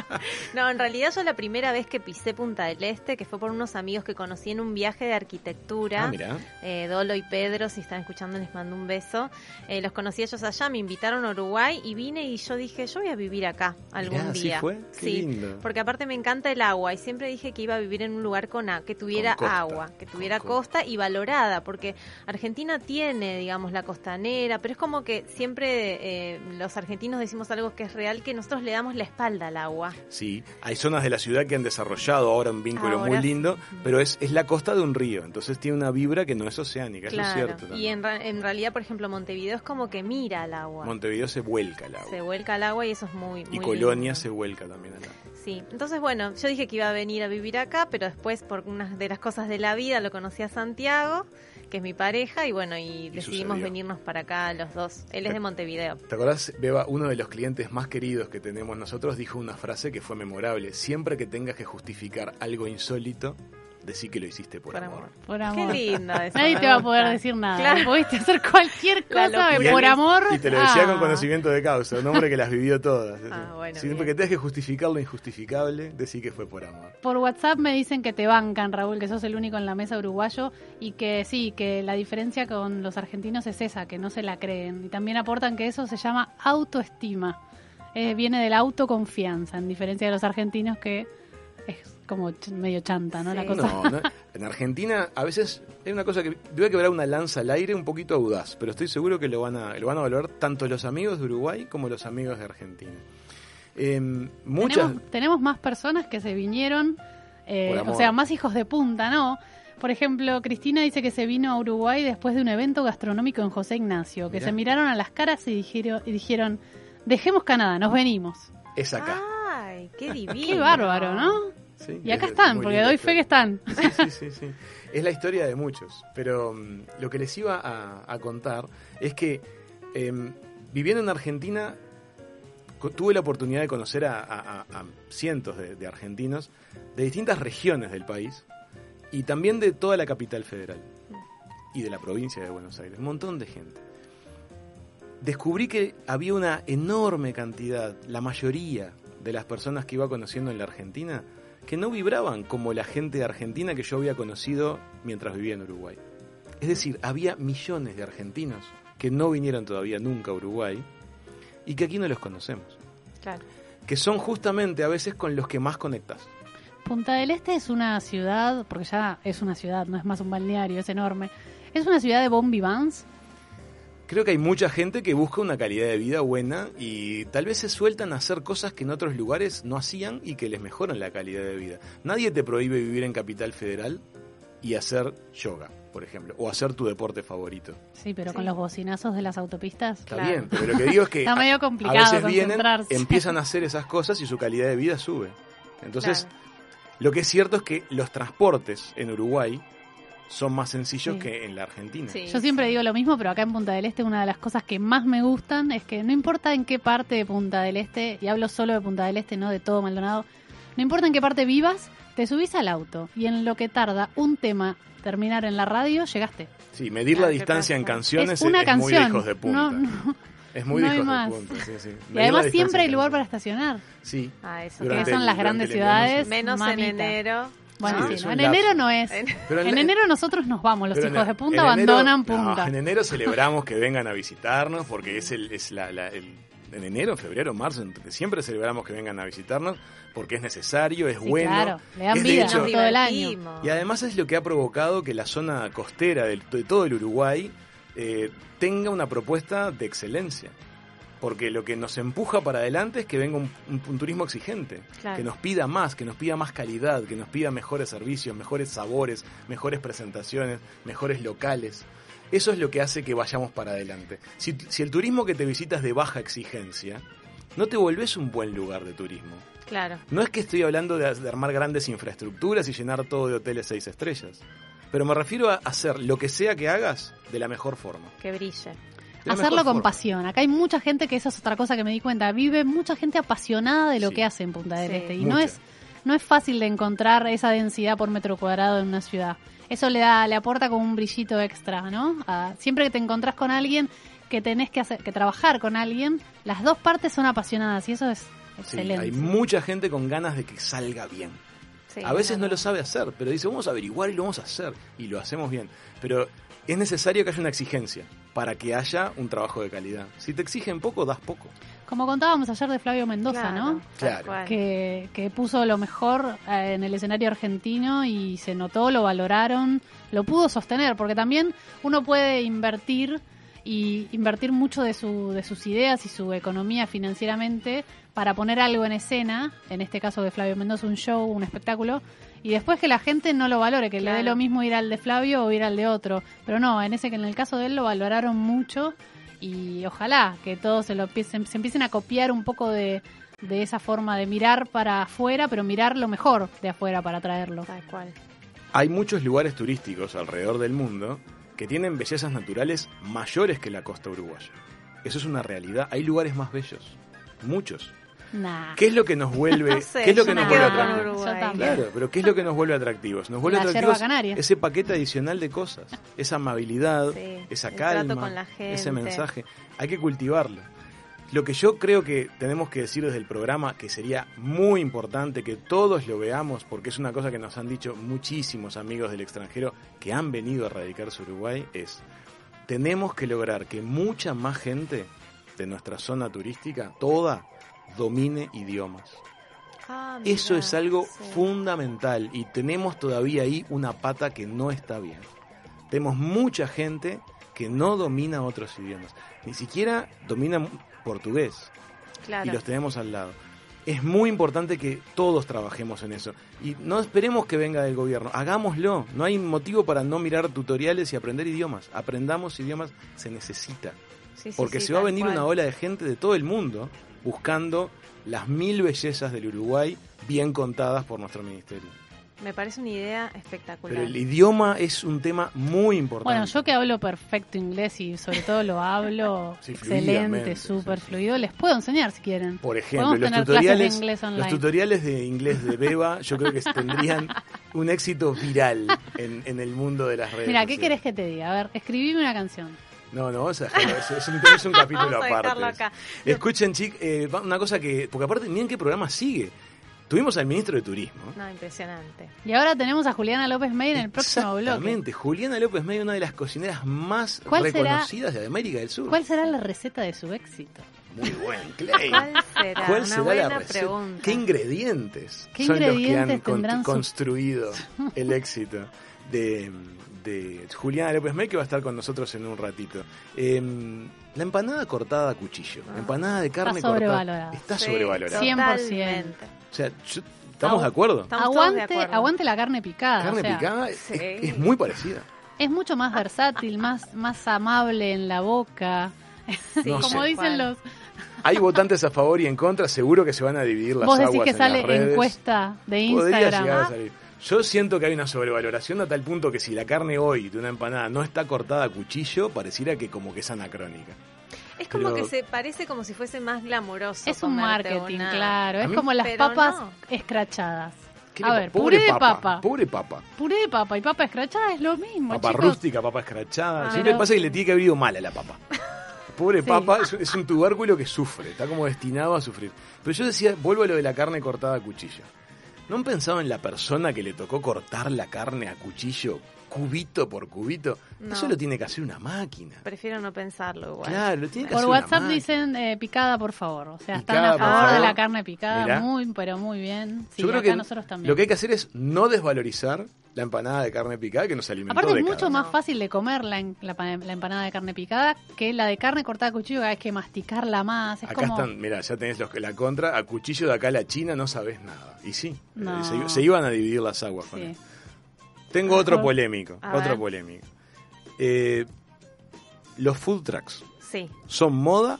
*laughs* *laughs* No, en realidad yo la primera vez que pisé Punta del Este, que fue por unos amigos que conocí en un viaje de arquitectura, Ah, eh, Dolo y Pedro, si están escuchando les mando un beso, Eh, los conocí ellos allá, me invitaron a Uruguay y vine y yo dije, yo voy a vivir acá algún Mirá, ¿así día. fue? Qué sí, lindo. porque aparte me encanta el agua y siempre dije que iba a vivir en un lugar con a- que tuviera Con costa, agua, que tuviera costa. costa y valorada, porque Argentina tiene, digamos, la costanera, pero es como que siempre eh, los argentinos decimos algo que es real, que nosotros le damos la espalda al agua. Sí, hay zonas de la ciudad que han desarrollado ahora un vínculo Ahora muy lindo, pero es, es la costa de un río, entonces tiene una vibra que no es oceánica, eso es cierto. y también. en, ra- en realidad, por ejemplo, Montevideo es como que mira al agua. Montevideo se vuelca al agua. se vuelca al agua y eso es muy, muy y Colonia lindo. se vuelca también al agua. Sí, entonces bueno, yo dije que iba a venir a vivir acá, pero después por unas de las cosas de la vida lo conocí a Santiago, que es mi pareja, y bueno, y, decidimos sucedió. venirnos para acá los dos. Él es de Montevideo. ¿Te acordás, Beba? Uno de los clientes más queridos que tenemos nosotros dijo una frase que fue memorable. Siempre que tengas que justificar algo insólito, decí que lo hiciste por, Por amor. amor. Por Qué amor. lindo eso. Nadie te va a poder decir nada. Claro. Pudiste hacer cualquier cosa de por amor. Y te lo decía con Ah. conocimiento de causa, un hombre que las vivió todas. Ah, bueno, Siempre bien. que tengas que justificar lo injustificable, decí que fue por amor. Por WhatsApp me dicen que te bancan, Raúl, que sos el único en la mesa uruguayo y que sí, que la diferencia con los argentinos es esa, que no se la creen. Y también aportan que eso se llama autoestima. Eh, viene de la autoconfianza, en diferencia de los argentinos que como ch- medio chanta, ¿no? La cosa. No, no, *laughs* en Argentina a veces hay una cosa que voy a quebrar una lanza al aire un poquito audaz, pero estoy seguro que lo van a, lo van a valorar tanto los amigos de Uruguay como los amigos de Argentina. Eh, muchas, Tenemos, tenemos más personas que se vinieron, eh, o sea, más hijos de punta, ¿no? Por ejemplo, Cristina dice que se vino a Uruguay después de un evento gastronómico en José Ignacio, que Mirá. se miraron a las caras y dijeron, y dijeron, dejemos Canadá, nos venimos. es acá. Ay, qué *laughs* divino. Qué bárbaro, ¿no? Sí, Y acá es están, porque doy fe que están. Sí, sí, sí, sí. *laughs* Es la historia de muchos. Pero mm, lo que les iba a, a contar es que em, viviendo en Argentina tuve la oportunidad de conocer a, a- a- a cientos de, de argentinos de distintas regiones del país y también de toda la capital federal y de la provincia de Buenos Aires. Un montón de gente. Descubrí que había una enorme cantidad, la mayoría de las personas que iba conociendo en la Argentina, que no vibraban como la gente de Argentina que yo había conocido mientras vivía en Uruguay. Es decir, había millones de argentinos que no vinieron todavía nunca a Uruguay y que aquí no los conocemos. Claro. Que son justamente a veces con los que más conectas. Punta del Este es una ciudad, porque ya es una ciudad, no es más un balneario, es enorme. Es una ciudad de bon vivants. Creo que hay mucha gente que busca una calidad de vida buena y tal vez se sueltan a hacer cosas que en otros lugares no hacían y que les mejoran la calidad de vida. Nadie te prohíbe vivir en Capital Federal y hacer yoga, por ejemplo, o hacer tu deporte favorito. Sí, pero Sí. con los bocinazos de las autopistas. Está Claro. bien, pero lo que digo es que Está medio a- complicado a veces vienen, empiezan a *laughs* hacer esas cosas y su calidad de vida sube. Entonces, Claro. lo que es cierto es que los transportes en Uruguay son más sencillos Sí. que en la Argentina. Sí. Yo siempre digo lo mismo, pero acá en Punta del Este una de las cosas que más me gustan es que no importa en qué parte de Punta del Este, y hablo solo de Punta del Este, no de todo Maldonado, no importa en qué parte vivas, te subís al auto y en lo que tarda un tema terminar en la radio, llegaste. Sí, medir Claro, la distancia en canciones es es, una es muy hijos de punta. No, no. Es muy no de punta, sí, sí. Y además siempre hay lugar para estacionar. Sí. Ah, eso. Que son las grandes ciudades. Menos mamita. en enero. Bueno, Sí, sí, es ¿no? un en lapso. enero no es. En- Pero En enero nosotros nos vamos, los hijos en- de punta en enero- abandonan no, punta. en enero celebramos que vengan a visitarnos porque es el, es la, la- el- en enero, febrero, marzo, siempre celebramos que vengan a visitarnos porque es necesario, es Sí, bueno. claro, le dan Es de vida hecho- todo el año. Y además es lo que ha provocado que la zona costera del- de todo el Uruguay eh, tenga una propuesta de excelencia. Porque lo que nos empuja para adelante es que venga un, un- un turismo exigente, Claro. que nos pida más, que nos pida más calidad, que nos pida mejores servicios, mejores sabores, mejores presentaciones, mejores locales. Eso es lo que hace que vayamos para adelante. Si, si el turismo que te visita es de baja exigencia, no te volvés un buen lugar de turismo. Claro. No es que estoy hablando de, de armar grandes infraestructuras y llenar todo de hoteles seis estrellas, pero me refiero a hacer lo que sea que hagas de la mejor forma. Que brille. Hacerlo con forma. pasión. Acá hay mucha gente que esa es otra cosa que me di cuenta. Vive mucha gente apasionada de lo Sí. que hace en Punta del Sí. Este. Y no es, no es fácil de encontrar esa densidad por metro cuadrado en una ciudad. Eso le da, le aporta como un brillito extra, ¿no? A- siempre que te encontrás con alguien que tenés que hacer, que trabajar con alguien, las dos partes son apasionadas y eso es Sí, excelente. hay mucha gente con ganas de que salga bien. Sí, a veces es no lo sabe hacer, pero dice, vamos a averiguar y lo vamos a hacer. Y lo hacemos bien. Pero es necesario que haya una exigencia para que haya un trabajo de calidad. Si te exigen poco, das poco. Como contábamos ayer de Flavio Mendoza, Claro, ¿no? Claro. que, que puso lo mejor eh, en el escenario argentino y se notó, lo valoraron, lo pudo sostener, porque también uno puede invertir y invertir mucho de, su, de sus ideas y su economía financieramente para poner algo en escena, en este caso de Flavio Mendoza, un show, un espectáculo, y después que la gente no lo valore, que le dé lo mismo ir al de Flavio o ir al de otro. Pero no, en ese que en el caso de él lo valoraron mucho y ojalá que todos se lo empiecen, se empiecen a copiar un poco de, de esa forma de mirar para afuera, pero mirar lo mejor de afuera para traerlo. Tal cual. Hay muchos lugares turísticos alrededor del mundo que tienen bellezas naturales mayores que la costa uruguaya. Eso es una realidad. Hay lugares más bellos. Muchos. Nah. ¿Qué es lo que nos vuelve, *laughs* No sé, ¿qué es lo que nos vuelve atractivos? Claro, pero ¿qué es lo que nos vuelve atractivos? Nos vuelve La atractivos ese paquete adicional de cosas, esa amabilidad, Sí, esa calma, ese mensaje. Hay que cultivarlo. Lo que yo creo que tenemos que decir desde el programa, que sería muy importante que todos lo veamos, porque es una cosa que nos han dicho muchísimos amigos del extranjero que han venido a radicarse a Uruguay, es, tenemos que lograr que mucha más gente de nuestra zona turística, toda, domine idiomas. Ah, Eso es algo sí. fundamental y tenemos todavía ahí una pata que no está bien. Tenemos mucha gente que no domina otros idiomas, ni siquiera domina portugués Claro. y los tenemos al lado. Es muy importante que todos trabajemos en eso y no esperemos que venga del gobierno, hagámoslo. No hay motivo para no mirar tutoriales y aprender idiomas. Aprendamos idiomas, se necesita. Sí, sí, Porque se va a venir cual. una ola de gente de todo el mundo buscando las mil bellezas del Uruguay bien contadas por nuestro ministerio. Me parece una idea espectacular. Pero el idioma es un tema muy importante. Bueno, yo que hablo perfecto inglés y sobre todo lo hablo *laughs* Sí, excelente, súper sí, fluido, les puedo enseñar si quieren. Por ejemplo, los de tutoriales, online. los tutoriales de inglés de Beba, yo creo que tendrían *laughs* un éxito viral en, en el mundo de las redes. Mira, ¿qué querés que te diga? A ver, escribime una canción. No, no, o sea, es, es un, es un *laughs* capítulo Vamos a dejarlo aparte. acá. Escuchen, chicos, una cosa que. Porque aparte, miren qué programa sigue. Tuvimos al ministro de Turismo. No, impresionante. Y ahora tenemos a Juliana López May en el próximo bloque. Exactamente. Juliana López May, una de las cocineras más ¿Cuál será- reconocidas de América del Sur. ¿Cuál será la receta de su éxito? Muy buen, *laughs* Clay. ¿Cuál será? ¿Cuál Una será buena la receta? pregunta. ¿Qué ingredientes ¿Qué son los que han ingredientes con- tendrán su- construido *laughs* el éxito de, de Juliana López May que va a estar con nosotros en un ratito? Em, la empanada cortada a cuchillo, la empanada de carne cortada, sobrevalorada. está Sí, sobrevalorada. 100%. O sea, yo- ¿estamos de acuerdo? Estamos todos de Aguante, acuerdo. aguante la carne picada. Carne o sea, picada es, sí. es muy parecida. Es mucho más versátil, más, más amable en la boca. Sí, No Como sé. dicen los. Hay votantes a favor y en contra, seguro que se van a dividir las Vos decís aguas que en sale encuesta de Podría Instagram. llegar a Ah, salir. Yo siento que hay una sobrevaloración a tal punto que si la carne hoy de una empanada no está cortada a cuchillo, pareciera que como que es anacrónica. Es como Pero- que se parece como si fuese más glamuroso. Es un marketing, una- claro. Es mí- como las Pero papas no. escrachadas. ¿Qué A ver, pobre puré de papa. Pobre papa. Puré de papa y papa escrachada es lo mismo, Papa chicos. rústica, papa escrachada. Ah, Siempre pero- pasa que le tiene que haber ido mal a la papa. *laughs* Pobre Sí. papa es, es un tubérculo que sufre, está como destinado a sufrir. Pero yo decía, vuelvo a lo de la carne cortada a cuchillo. ¿No han pensado en la persona que le tocó cortar la carne a cuchillo cubito por cubito? No. Eso lo tiene que hacer una máquina. Prefiero no pensarlo igual. Claro, lo tiene que Por hacer WhatsApp dicen eh, picada, por favor. O sea, están Picada, a por favor de la carne picada, Mirá. muy, pero muy bien. Sí, Yo creo acá que nosotros también. lo que hay que hacer es no desvalorizar la empanada de carne picada que nos alimentó Aparte es mucho más fácil de comer la, en- la, pa- la empanada de carne picada que la de carne cortada a cuchillo, que hay que masticarla más. Es Acá como... están, mira, ya tenés los que la contra, a cuchillo de acá a la China no sabes nada. Y sí, No. eh, se, se iban a dividir las aguas con Sí. eso. Tengo otro polémico, A otro ver. polémico. Eh, ¿Los food trucks Sí. son moda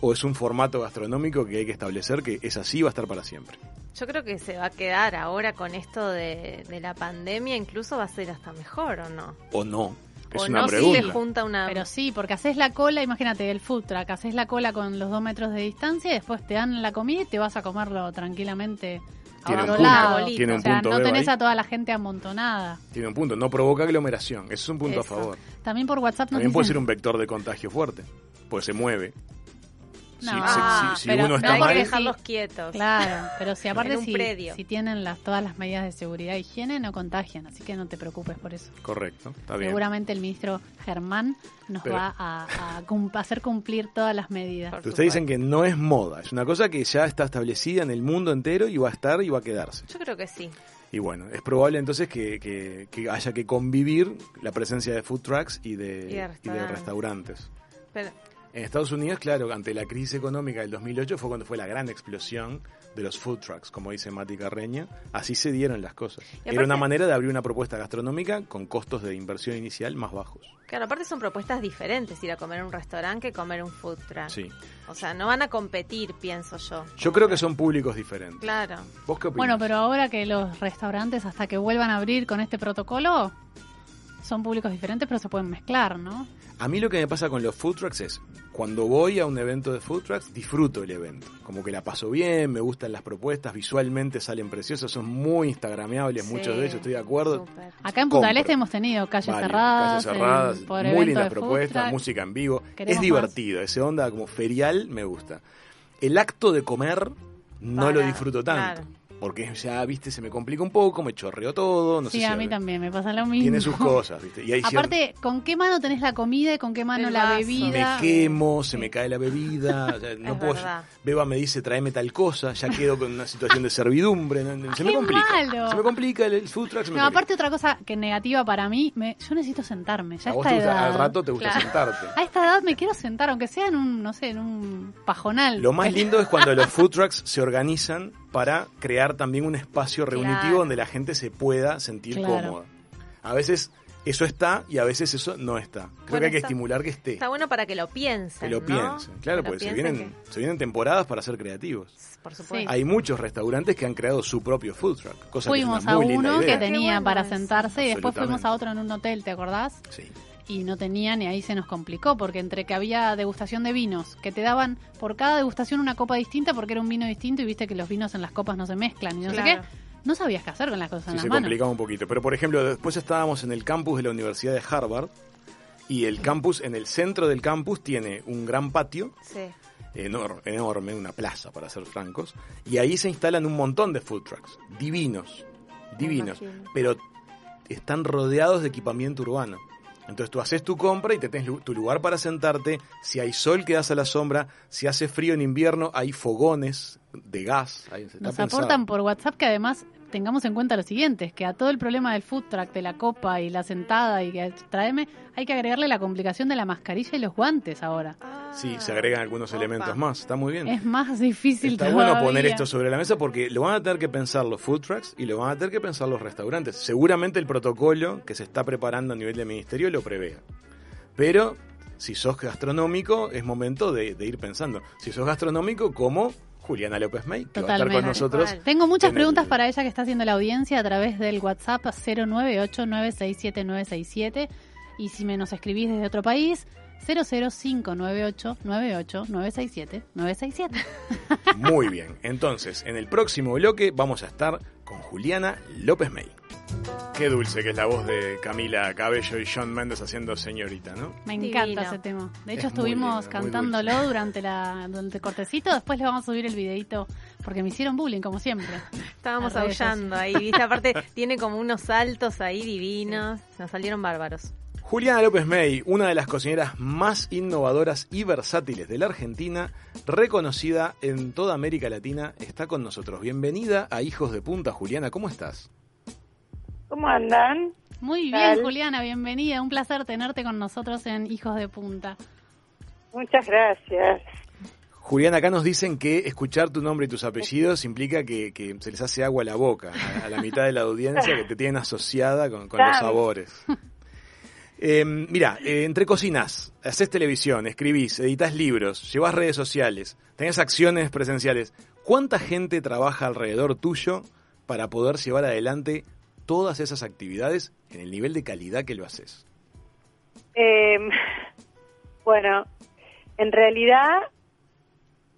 o es un formato gastronómico que hay que establecer que es así y va a estar para siempre? Yo creo que se va a quedar ahora con esto de, de la pandemia, incluso va a ser hasta mejor, ¿o no? ¿O no? Es o una no si pregunta. se junta una... Pero sí, porque haces la cola, imagínate el food truck, haces la cola con los dos metros de distancia y después te dan la comida y te vas a comerlo tranquilamente a Tiene un otro punto, lado. tiene un o sea, punto, no tenés ahí. a toda la gente amontonada. Tiene un punto, no provoca aglomeración, eso es un punto Eso. a favor. También por WhatsApp nos También puede ser un vector de contagio fuerte, pues se mueve. No. si- Ah, si- si pero- uno no, hay que mal, dejarlos quietos. Claro, pero si *laughs* aparte si, si tienen las, todas las medidas de seguridad e higiene, no contagian, así que no te preocupes por eso. correcto, está bien. Seguramente el ministro Germán nos Pero- va a, a cum- a hacer cumplir todas las medidas. Ustedes dicen que no es moda, es una cosa que ya está establecida en el mundo entero y va a estar y va a quedarse. Yo creo que sí. Y bueno, es probable entonces que, que- que haya que convivir la presencia de food trucks y de, Y de y de restaurantes. restaurantes. Pero, En Estados Unidos, claro, ante la crisis económica del 2008 fue cuando fue la gran explosión de los food trucks, como dice Mati Carreña. Así se dieron las cosas. Y Era una aparte- manera de abrir una propuesta gastronómica con costos de inversión inicial más bajos. claro, aparte son propuestas diferentes ir a comer un restaurante que comer un food truck. Sí. O sea, no van a competir, pienso yo. Yo creo que son públicos diferentes. Claro. ¿Vos qué opinas? Bueno, pero ahora que los restaurantes hasta que vuelvan a abrir con este protocolo son públicos diferentes, pero se pueden mezclar, ¿no? A mí lo que me pasa con los food trucks es, cuando voy a un evento de food trucks, disfruto el evento. Como que la paso bien, me gustan las propuestas, visualmente salen preciosas, son muy instagrameables, muchos de ellos, estoy de acuerdo. Acá en Punta del. Este hemos tenido calles cerradas, calles cerradas, en- por muy lindas propuestas, música en vivo. Queremos es divertido, ese onda como ferial me gusta. El acto de comer no Para, lo disfruto tanto. claro. Porque ya, viste, se me complica un poco, me chorreo todo, no sí, sé si a mí también me pasa lo mismo. Tiene sus cosas, viste. Y hay cier- Aparte, ¿con qué mano tenés la comida y con qué mano El la vaso. bebida? me quemo, se me cae la bebida, o sea, *laughs* no Es puedo. verdad. Beba me dice tráeme tal cosa, ya quedo con una situación de servidumbre, se me ¡Qué complica. malo! Se me complica el, food truck, se me No, complica. aparte otra cosa que negativa para mí, me, yo necesito sentarme. Ya a a vos esta te gusta, edad, al rato te gusta Claro. sentarte. a esta edad me quiero sentar, aunque sea en un, no sé, en un pajonal. Lo más lindo es cuando los food trucks se organizan para crear también un espacio reunitivo Claro. donde la gente se pueda sentir Claro. cómoda. A veces eso está y a veces eso no está. Creo Bueno, que hay que está- estimular que esté, Está bueno para que lo piensen. que lo ¿no? piensen. Claro, Que lo porque se vienen, se vienen temporadas para ser creativos. que- por supuesto. Hay muchos restaurantes que han creado su propio food truck. Cosa Fuimos que es una a muy linda uno que idea. Qué tenía bueno para sentarse y después fuimos a otro en un hotel, ¿te acordás? Sí. Y no tenían y ahí se nos complicó porque entre que había degustación de vinos, que te daban por cada degustación una copa distinta porque era un vino distinto y viste que los vinos en las copas no se mezclan y no sé qué, no sabías qué hacer con las cosas Sí, en las se manos. complicaba un poquito. Pero, por ejemplo, después estábamos en el campus de la Universidad de Harvard y el campus, en el centro del campus, tiene un gran patio Sí. enor- enorme, una plaza para ser francos, y ahí se instalan un montón de food trucks, divinos, divinos, pero están rodeados de equipamiento urbano. Entonces tú haces tu compra y te tenés tu lugar para sentarte, si hay sol quedas a la sombra, si hace frío en invierno hay fogones de gas. ahí Nos pensado. aportan por WhatsApp que además tengamos en cuenta lo siguiente, es que a todo el problema del food truck, de la copa y la sentada y que tráeme, hay que agregarle la complicación de la mascarilla y los guantes ahora. Sí, se agregan algunos Opa. elementos más, está muy bien. Es más difícil Está bueno todavía. poner esto sobre la mesa porque lo van a tener que pensar los food trucks y lo van a tener que pensar los restaurantes. Seguramente el protocolo que se está preparando a nivel de ministerio lo prevea. Pero si sos gastronómico, es momento de, de ir pensando. Si sos gastronómico, como Juliana López May, que va a estar con nosotros. Igual. Tengo muchas preguntas el- para ella que está haciendo la audiencia a través del WhatsApp 098967967 y si me nos escribís desde otro país 0059898967967 Muy bien. Entonces, en el próximo bloque vamos a estar con Juliana López May. Qué dulce que es la voz de Camila Cabello y John Méndez haciendo señorita, ¿no? Me Divino. encanta ese tema. De hecho Es estuvimos lindo, cantándolo durante la durante el cortecito, después le vamos a subir el videito porque me hicieron bullying como siempre. Estábamos aullando ahí, ¿viste? Aparte, tiene como unos saltos ahí divinos. Nos salieron bárbaros. Juliana López May, una de las cocineras más innovadoras y versátiles de la Argentina, reconocida en toda América Latina, está con nosotros. Bienvenida a Hijos de Punta, Juliana, ¿cómo estás? ¿Cómo andan? Muy ¿Qué bien, tal? Juliana, bienvenida. Un placer tenerte con nosotros en Hijos de Punta. Muchas gracias. Julián, acá nos dicen que escuchar tu nombre y tus apellidos implica que, que se les hace agua a la boca a, a la mitad de la audiencia que te tienen asociada con, con los sabores. Eh, mira, eh, entre cocinas, haces televisión, escribís, editas libros, llevas redes sociales, tenés acciones presenciales. ¿Cuánta gente trabaja alrededor tuyo para poder llevar adelante todas esas actividades en el nivel de calidad que lo haces? Eh, bueno, en realidad,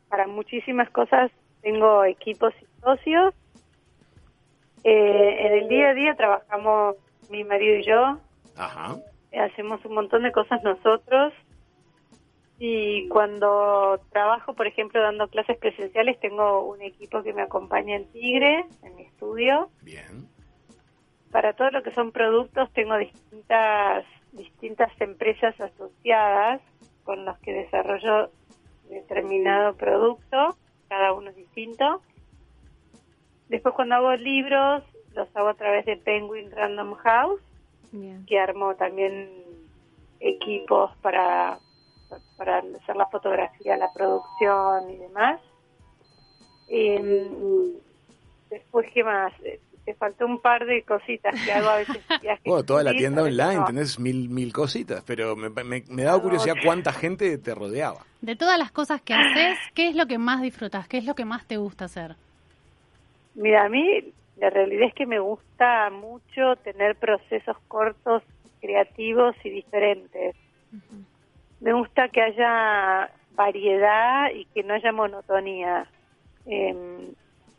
para muchísimas cosas tengo equipos y socios. Eh, en el día a día trabajamos mi marido y yo. Ajá. Eh, hacemos un montón de cosas nosotros. Y cuando trabajo, por ejemplo, dando clases presenciales, tengo un equipo que me acompaña en Tigre, en mi estudio. Bien. Para todo lo que son productos, tengo distintas, distintas empresas asociadas con las que desarrollo determinado producto, cada uno es distinto. Después cuando hago libros, los hago a través de Penguin Random House, Bien. que armo también equipos para, para hacer la fotografía, la producción y demás. Eh, después, ¿qué más? Te faltó un par de cositas que hago a veces. Bueno, toda la tienda online, no. tenés mil, mil cositas, pero me, me, me daba curiosidad cuánta gente te rodeaba. De todas las cosas que haces, ¿qué es lo que más disfrutas? ¿Qué es lo que más te gusta hacer? Mira, a mí la realidad es que me gusta mucho tener procesos cortos, creativos y diferentes. Me gusta que haya variedad y que no haya monotonía. Em,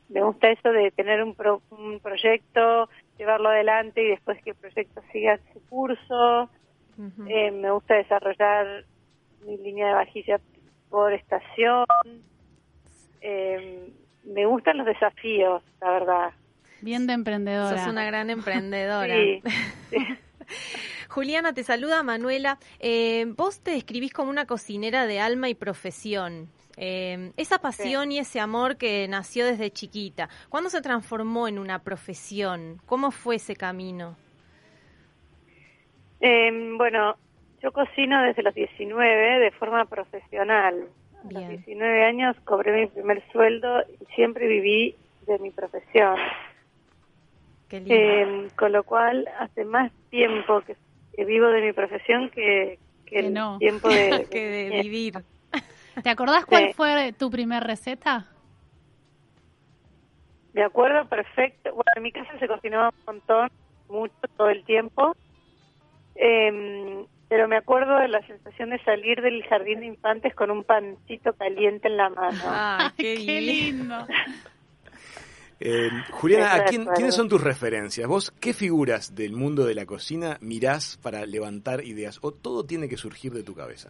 me gusta eso de tener un, pro- un proyecto, llevarlo adelante y después que el proyecto siga su curso. Eh, me gusta desarrollar mi línea de vajilla por estación. Eh, me gustan los desafíos, la verdad. Bien de emprendedora. Sos una gran emprendedora. Sí, *laughs* sí. Juliana, te saluda Manuela. Eh, vos te describís como una cocinera de alma y profesión. Eh, esa pasión y ese amor que nació desde chiquita, ¿cuándo se transformó en una profesión? ¿Cómo fue ese camino? Eh, bueno, yo cocino desde los 19 de forma profesional. A los Bien. 19 años cobré mi primer sueldo y siempre viví de mi profesión. Qué lindo. Eh, con lo cual, hace más tiempo que, que vivo de mi profesión que, que Que el no. tiempo de, *laughs* que de de- vivir. ¿Te acordás cuál Sí. fue tu primer receta? Me acuerdo perfecto. Bueno, en mi casa se cocinaba un montón, mucho, todo el tiempo. Em, pero me acuerdo de la sensación de salir del jardín de infantes con un pancito caliente en la mano. Ay, qué, lindo. *laughs* Eh, Juliana, ¿a quién-. ¿quiénes son tus referencias? ¿Vos qué figuras del mundo de la cocina mirás para levantar ideas? ¿O todo tiene que surgir de tu cabeza?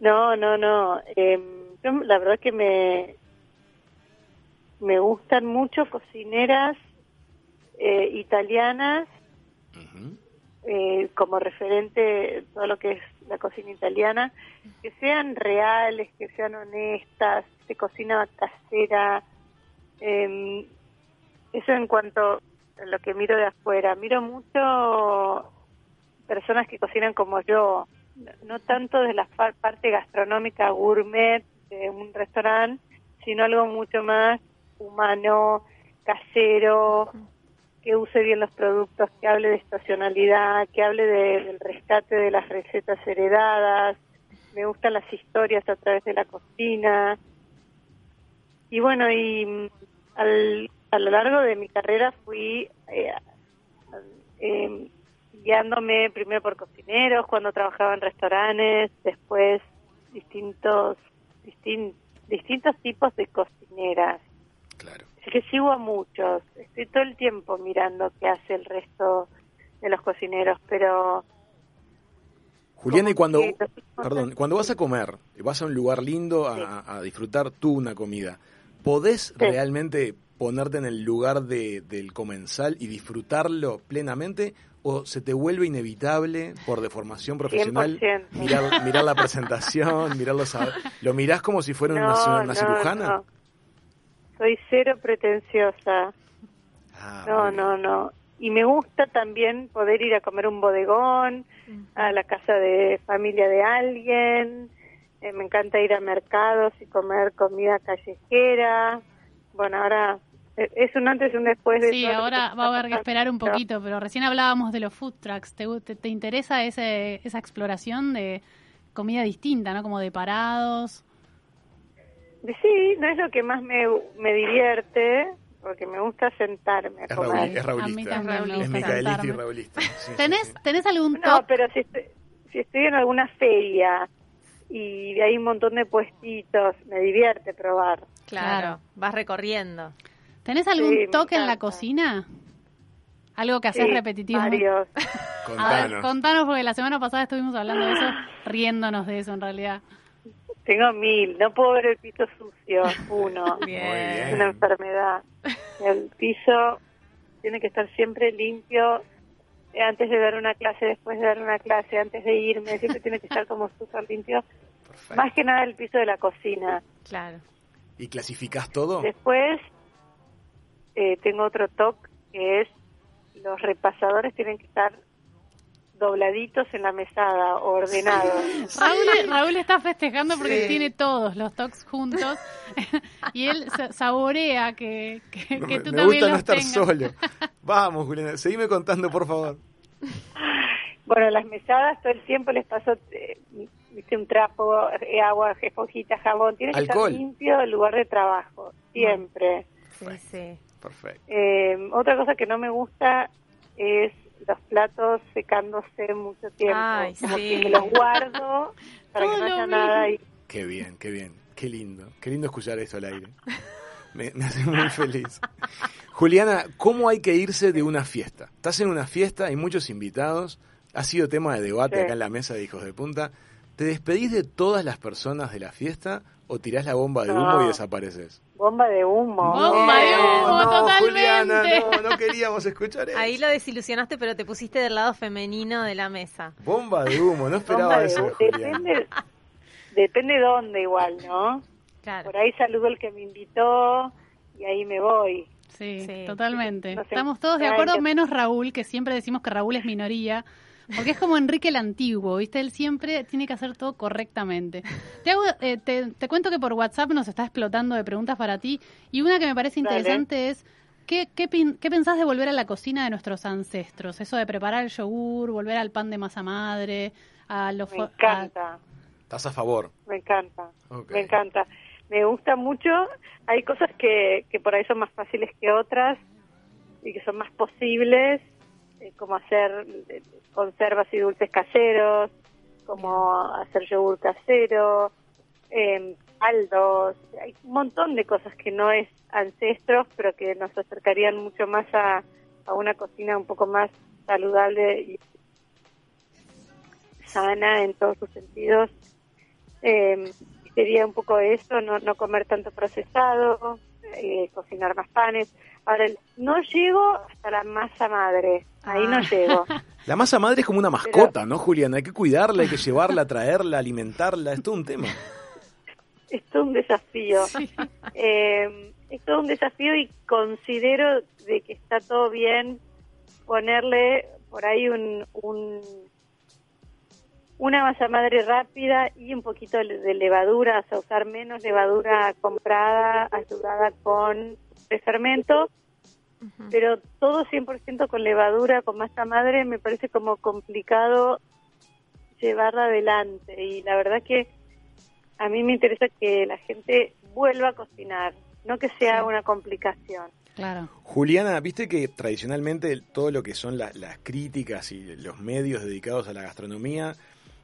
No, no, no. Em, yo la verdad que me, me gustan mucho cocineras eh, italianas eh, como referente todo lo que es la cocina italiana, que sean reales, que sean honestas, de cocina casera. eh, eso en cuanto a lo que miro de afuera. Miro mucho personas que cocinan como yo, no- tanto de la parte gastronómica gourmet de un restaurante, sino algo mucho más humano, casero, que use bien los productos, que hable de estacionalidad, que hable de- del rescate de las recetas heredadas. Me gustan las historias a través de la cocina. Y bueno, y mm, al- a lo largo de mi carrera fui eh, eh, guiándome primero por cocineros, cuando trabajaba en restaurantes, después distintos, distin- distintos tipos de cocineras. Claro. Así que sigo a muchos. Estoy todo el tiempo mirando qué hace el resto de los cocineros, pero... Juliana, y cuando, que perdón, cuando vas a comer, vas a un lugar lindo a, a disfrutar tú una comida, ¿podés realmente ponerte en el lugar de, del comensal y disfrutarlo plenamente? ¿O se te vuelve inevitable por deformación profesional 100%. mirar, mirar la presentación, *laughs* mirar los ¿Lo mirás como si fuera una, una no, cirujana? no. Soy cero pretenciosa. Ah, No, no, no. y me gusta también poder ir a comer un bodegón, a la casa de familia de alguien, eh, me encanta ir a mercados y comer comida callejera. Bueno, ahora es un antes y un después de Sí, todo ahora va a haber que esperar un poquito, pero recién hablábamos de los food trucks. ¿Te, te, te interesa ese, esa exploración de comida distinta, ¿no? Como de parados. Sí, no es lo que más me, me divierte, porque me gusta sentarme a Es. Raúl, es A mí raulista. Es micaelista y raulista. Sí, ¿Tenés, sí. ¿Tenés algún No, top? pero si estoy, si estoy en alguna feria y hay un montón de puestitos, me divierte probar. Claro, Claro. vas recorriendo. ¿Tenés algún Sí, toque en la cocina? Algo que haces Sí, repetitivo. varios. *laughs* A ver, Contanos. contanos, porque la semana pasada estuvimos hablando de eso, riéndonos de eso en realidad. Tengo mil, no puedo ver el piso sucio, uno. *laughs* Es una enfermedad. El piso tiene que estar siempre limpio eh, antes de dar una clase, después de dar una clase, antes de irme, siempre tiene que estar como súper limpio. Perfecto. Más que nada el piso de la cocina. Claro. ¿Y clasificás todo? Después eh, tengo otro toque que es los repasadores tienen que estar dobladitos en la mesada, ordenados. *laughs* Raúl, Raúl está festejando porque Sí. tiene todos los tocs juntos *laughs* y él sa- saborea que, que, No que tú me también gusta no los estar tengas. solo. *laughs* Vamos, Juliana, seguime contando, por favor. Bueno, las mesadas todo el tiempo les paso eh, viste, un trapo, eh, agua, esponjita, jabón. Tiene que estar limpio el lugar de trabajo, siempre. Sí, sí. Perfecto. Eh, otra cosa que no me gusta es los platos secándose mucho tiempo. Ay, como sí. que me los guardo *laughs* para que Todo no lo haya mismo. nada ahí. Qué bien, qué bien. Qué lindo. Qué lindo escuchar esto al aire. Me, me hace muy feliz. *laughs* Juliana, ¿cómo hay que irse de una fiesta? Estás en una fiesta, hay muchos invitados, ha sido tema de debate Sí. acá en la mesa de Hijos de Punta. ¿Te despedís de todas las personas de la fiesta o tirás la bomba de humo No. y desapareces? Bomba de humo. Bomba de humo. no, totalmente. Juliana, no, no queríamos escuchar eso. Ahí lo desilusionaste, pero te pusiste del lado femenino de la mesa. Bomba de humo, no esperaba de eso humo. Depende, depende dónde igual, ¿no? Claro. Por ahí saludo al que me invitó y ahí me voy. Sí, Sí. totalmente. No sé, Estamos todos de acuerdo, menos Raúl, que siempre decimos que Raúl es minoría. Porque es como Enrique el Antiguo, ¿viste? Él siempre tiene que hacer todo correctamente. Te, hago, eh, te, te cuento que por WhatsApp nos está explotando de preguntas para ti. Y una que me parece Dale. interesante es, ¿qué, qué, pin- qué pensás de volver a la cocina de nuestros ancestros? Eso de preparar el yogur, volver al pan de masa madre, a los... Me a- encanta, ¿Estás a favor? me encanta, me encanta. Me gusta mucho. Hay cosas que, que por ahí son más fáciles que otras y que son más posibles, eh, como hacer eh, conservas y dulces caseros, como hacer yogur casero, eh, caldos. Hay un montón de cosas que no es ancestros, pero que nos acercarían mucho más a, a una cocina un poco más saludable y sana en todos sus sentidos. Eh, sería un poco eso, no, no comer tanto procesado, eh, cocinar más panes. Ahora, no llego hasta la masa madre, ahí no Ah. llego. *laughs* La masa madre es como una mascota, ¿no, Juliana? Hay que cuidarla, hay que llevarla, traerla, alimentarla, es todo un tema. Es todo un desafío. *laughs* Eh, es todo un desafío y considero de que está todo bien ponerle por ahí un, un una masa madre rápida y un poquito de levadura, o sea, usar menos levadura comprada, ayudada con fermento, pero todo 100% con levadura, con masa madre, me parece como complicado llevarla adelante. Y la verdad que a mí me interesa que la gente vuelva a cocinar, no que sea una complicación. Claro. Juliana, viste que tradicionalmente todo lo que son la- las críticas y los medios dedicados a la gastronomía,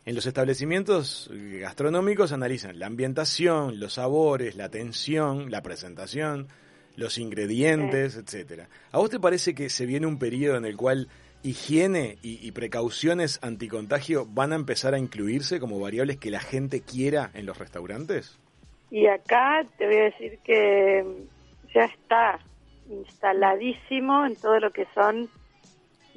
en los establecimientos gastronómicos analizan la ambientación, los sabores, la atención, la presentación, los ingredientes, etcétera. ¿A vos te parece que se viene un periodo en el cual higiene y, y precauciones anticontagio van a empezar a incluirse como variables que la gente quiera en los restaurantes? Y acá te voy a decir que ya está instaladísimo en todo lo que son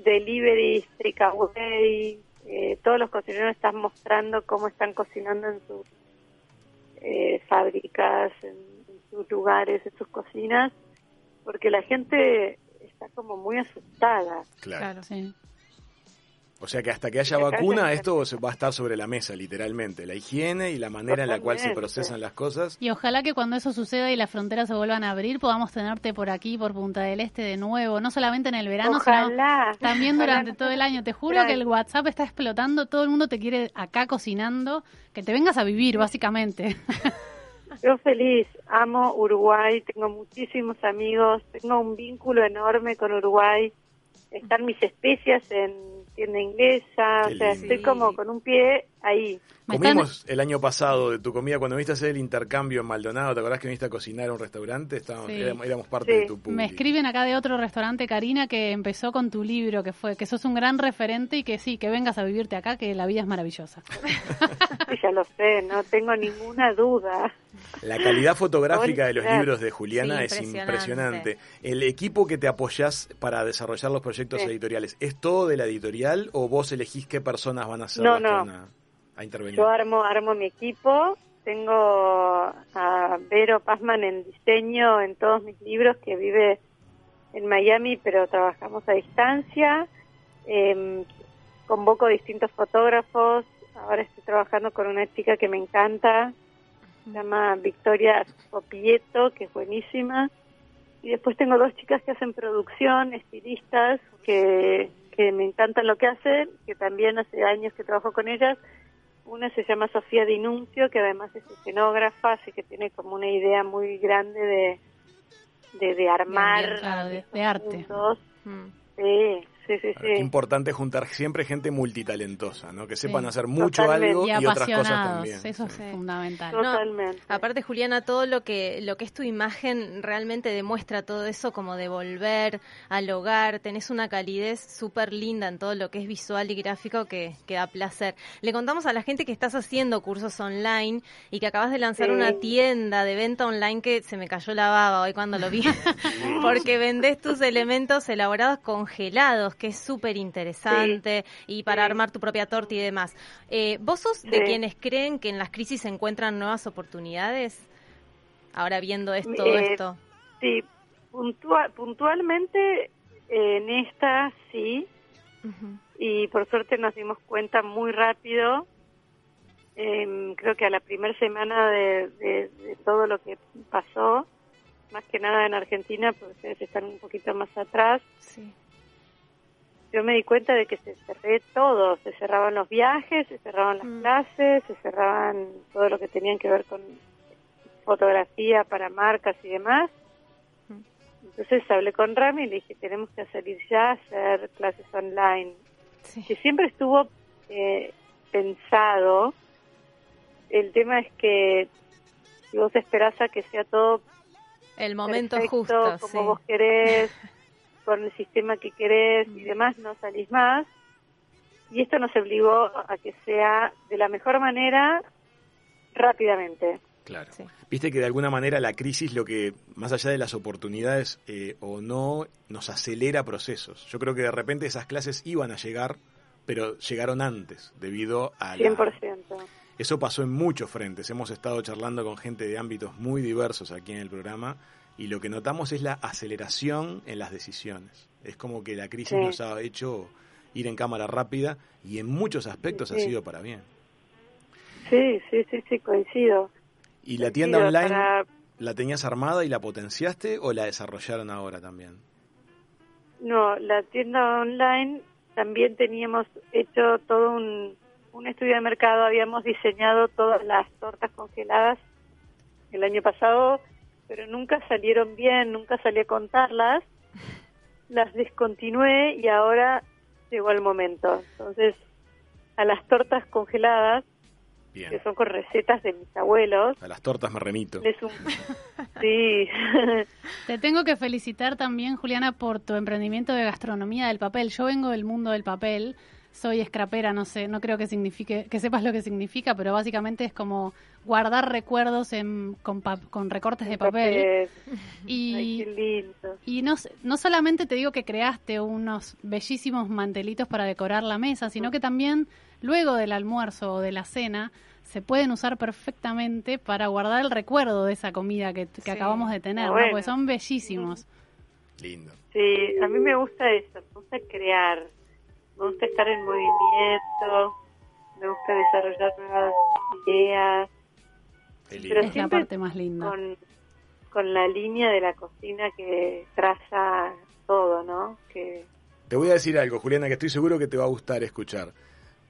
deliveries, takeaway, eh, todos los cocineros están mostrando cómo están cocinando en sus eh, fábricas, en sus lugares, en sus cocinas, porque la gente está como muy asustada. Claro. Claro. Sí. O sea que hasta que haya vacuna, esto se- va a estar sobre la mesa, literalmente. La higiene y la manera en la cual se procesan las cosas. Y ojalá que cuando eso suceda y las fronteras se vuelvan a abrir, podamos tenerte por aquí, por Punta del Este de nuevo, no solamente en el verano, sino Ojalá. también Ojalá durante todo el año. Te juro que el WhatsApp está explotando, todo el mundo te quiere acá cocinando, que te vengas a vivir, básicamente. *laughs* Yo feliz, amo Uruguay, tengo muchísimos amigos, tengo un vínculo enorme con Uruguay. Están mis especias en tienda inglesa, o sea, estoy como con un pie ahí. Comimos el año pasado de tu comida cuando viniste a hacer el intercambio en Maldonado. ¿Te acordás que viniste a cocinar a un restaurante? Estábamos, Sí. éramos, éramos parte Sí. de tu público. Me escriben acá de otro restaurante, Karina, que empezó con tu libro, que fue que sos un gran referente y que sí, que vengas a vivirte acá, que la vida es maravillosa. *laughs* Sí, ya lo sé, no tengo ninguna duda. La calidad fotográfica de los libros de Juliana Sí, es impresionante. El equipo que te apoyás para desarrollar los proyectos Sí. editoriales, ¿es todo de la editorial o vos elegís qué personas van a ser No, no. van a, a intervenir? Yo armo, armo mi equipo, tengo a Vero Pazman en diseño en todos mis libros, que vive en Miami, pero trabajamos a distancia. Em, convoco distintos fotógrafos. Ahora estoy trabajando con una chica que me encanta, se llama Victoria Popieto, que es buenísima. Y después tengo dos chicas que hacen producción, estilistas, que, que me encantan lo que hacen, que también hace años que trabajo con ellas. Una se llama Sofía Dinuncio, que además es escenógrafa, así que tiene como una idea muy grande de, de, de armar. claro, de- de arte. Mm. Sí, sí, sí, Qué sí. importante juntar siempre gente multitalentosa, ¿no? Que sepan Sí. hacer mucho Totalmente. algo Y y, otras cosas también. eso es fundamental. No, Totalmente. Aparte, Juliana, todo lo que, lo que es tu imagen realmente demuestra todo eso como de volver al hogar. Tenés una calidez súper linda en todo lo que es visual y gráfico que, que da placer. Le contamos a la gente que estás haciendo cursos online y que acabas de lanzar Sí. una tienda de venta online que se me cayó la baba hoy cuando lo vi. *laughs* *laughs* Porque vendés tus elementos elaborados congelados, que es súper interesante, y para Sí. armar tu propia torta y demás. Eh, ¿Vos sos de Sí. quienes creen que en las crisis se encuentran nuevas oportunidades? Ahora viendo esto, Eh, esto. Sí, puntua- puntualmente en esta sí, y por suerte nos dimos cuenta muy rápido. Em, creo que a la primera semana de, de- de todo lo que pasó, más que nada en Argentina, porque ustedes están un poquito más atrás, Sí. Yo me di cuenta de que se cerré todo, se cerraban los viajes, se cerraban las Mm. clases, se cerraban todo lo que tenían que ver con fotografía para marcas y demás. Mm. Entonces hablé con Rami y le dije, tenemos que salir ya a hacer clases online. Sí. Que siempre estuvo eh, pensado, el tema es que si vos esperás a que sea todo El momento perfecto, justo, como sí. vos querés, *laughs* con el sistema que querés y demás, no salís más. Y esto nos obligó a que sea de la mejor manera rápidamente. Claro. Sí. Viste que de alguna manera la crisis lo que, más allá de las oportunidades eh, o no, nos acelera procesos. Yo creo que de repente esas clases iban a llegar, pero llegaron antes, debido a la... 100%. Eso pasó en muchos frentes. Hemos estado charlando con gente de ámbitos muy diversos aquí en el programa y lo que notamos es la aceleración en las decisiones. Es como que la crisis Sí. nos ha hecho ir en cámara rápida y en muchos aspectos ha sido para bien. Sí, sí, sí, sí, coincido. ¿Y la tienda online para- la tenías armada y la potenciaste o la desarrollaron ahora también? No, la tienda online también teníamos hecho todo un, un estudio de mercado, habíamos diseñado todas las tortas congeladas el año pasado, pero nunca salieron bien, nunca salí a contarlas, las descontinué y ahora llegó el momento. Entonces, a las tortas congeladas, Bien. que son con recetas de mis abuelos, A las tortas me remito. es un... *laughs* Sí, Te tengo que felicitar también, Juliana, por tu emprendimiento de gastronomía del papel. Yo vengo del mundo del papel, soy escrapera, no sé, no creo que signifique, que sepas lo que significa, pero básicamente es como guardar recuerdos en, con, pa- con recortes de papel. *laughs* Y... Ay, qué lindo. y no, no solamente te digo que creaste unos bellísimos mantelitos para decorar la mesa, sino que también luego del almuerzo o de la cena se pueden usar perfectamente para guardar el recuerdo de esa comida que, que Sí. acabamos de tener, Ah, ¿no? bueno. porque son bellísimos. Lindo. Sí, a mí me gusta eso, me gusta crear, me gusta estar en movimiento, me gusta desarrollar nuevas ideas. Pero Es la parte más linda. con, con la línea de la cocina que traza todo, ¿no? Que Te voy a decir algo, Juliana, que estoy seguro que te va a gustar escuchar.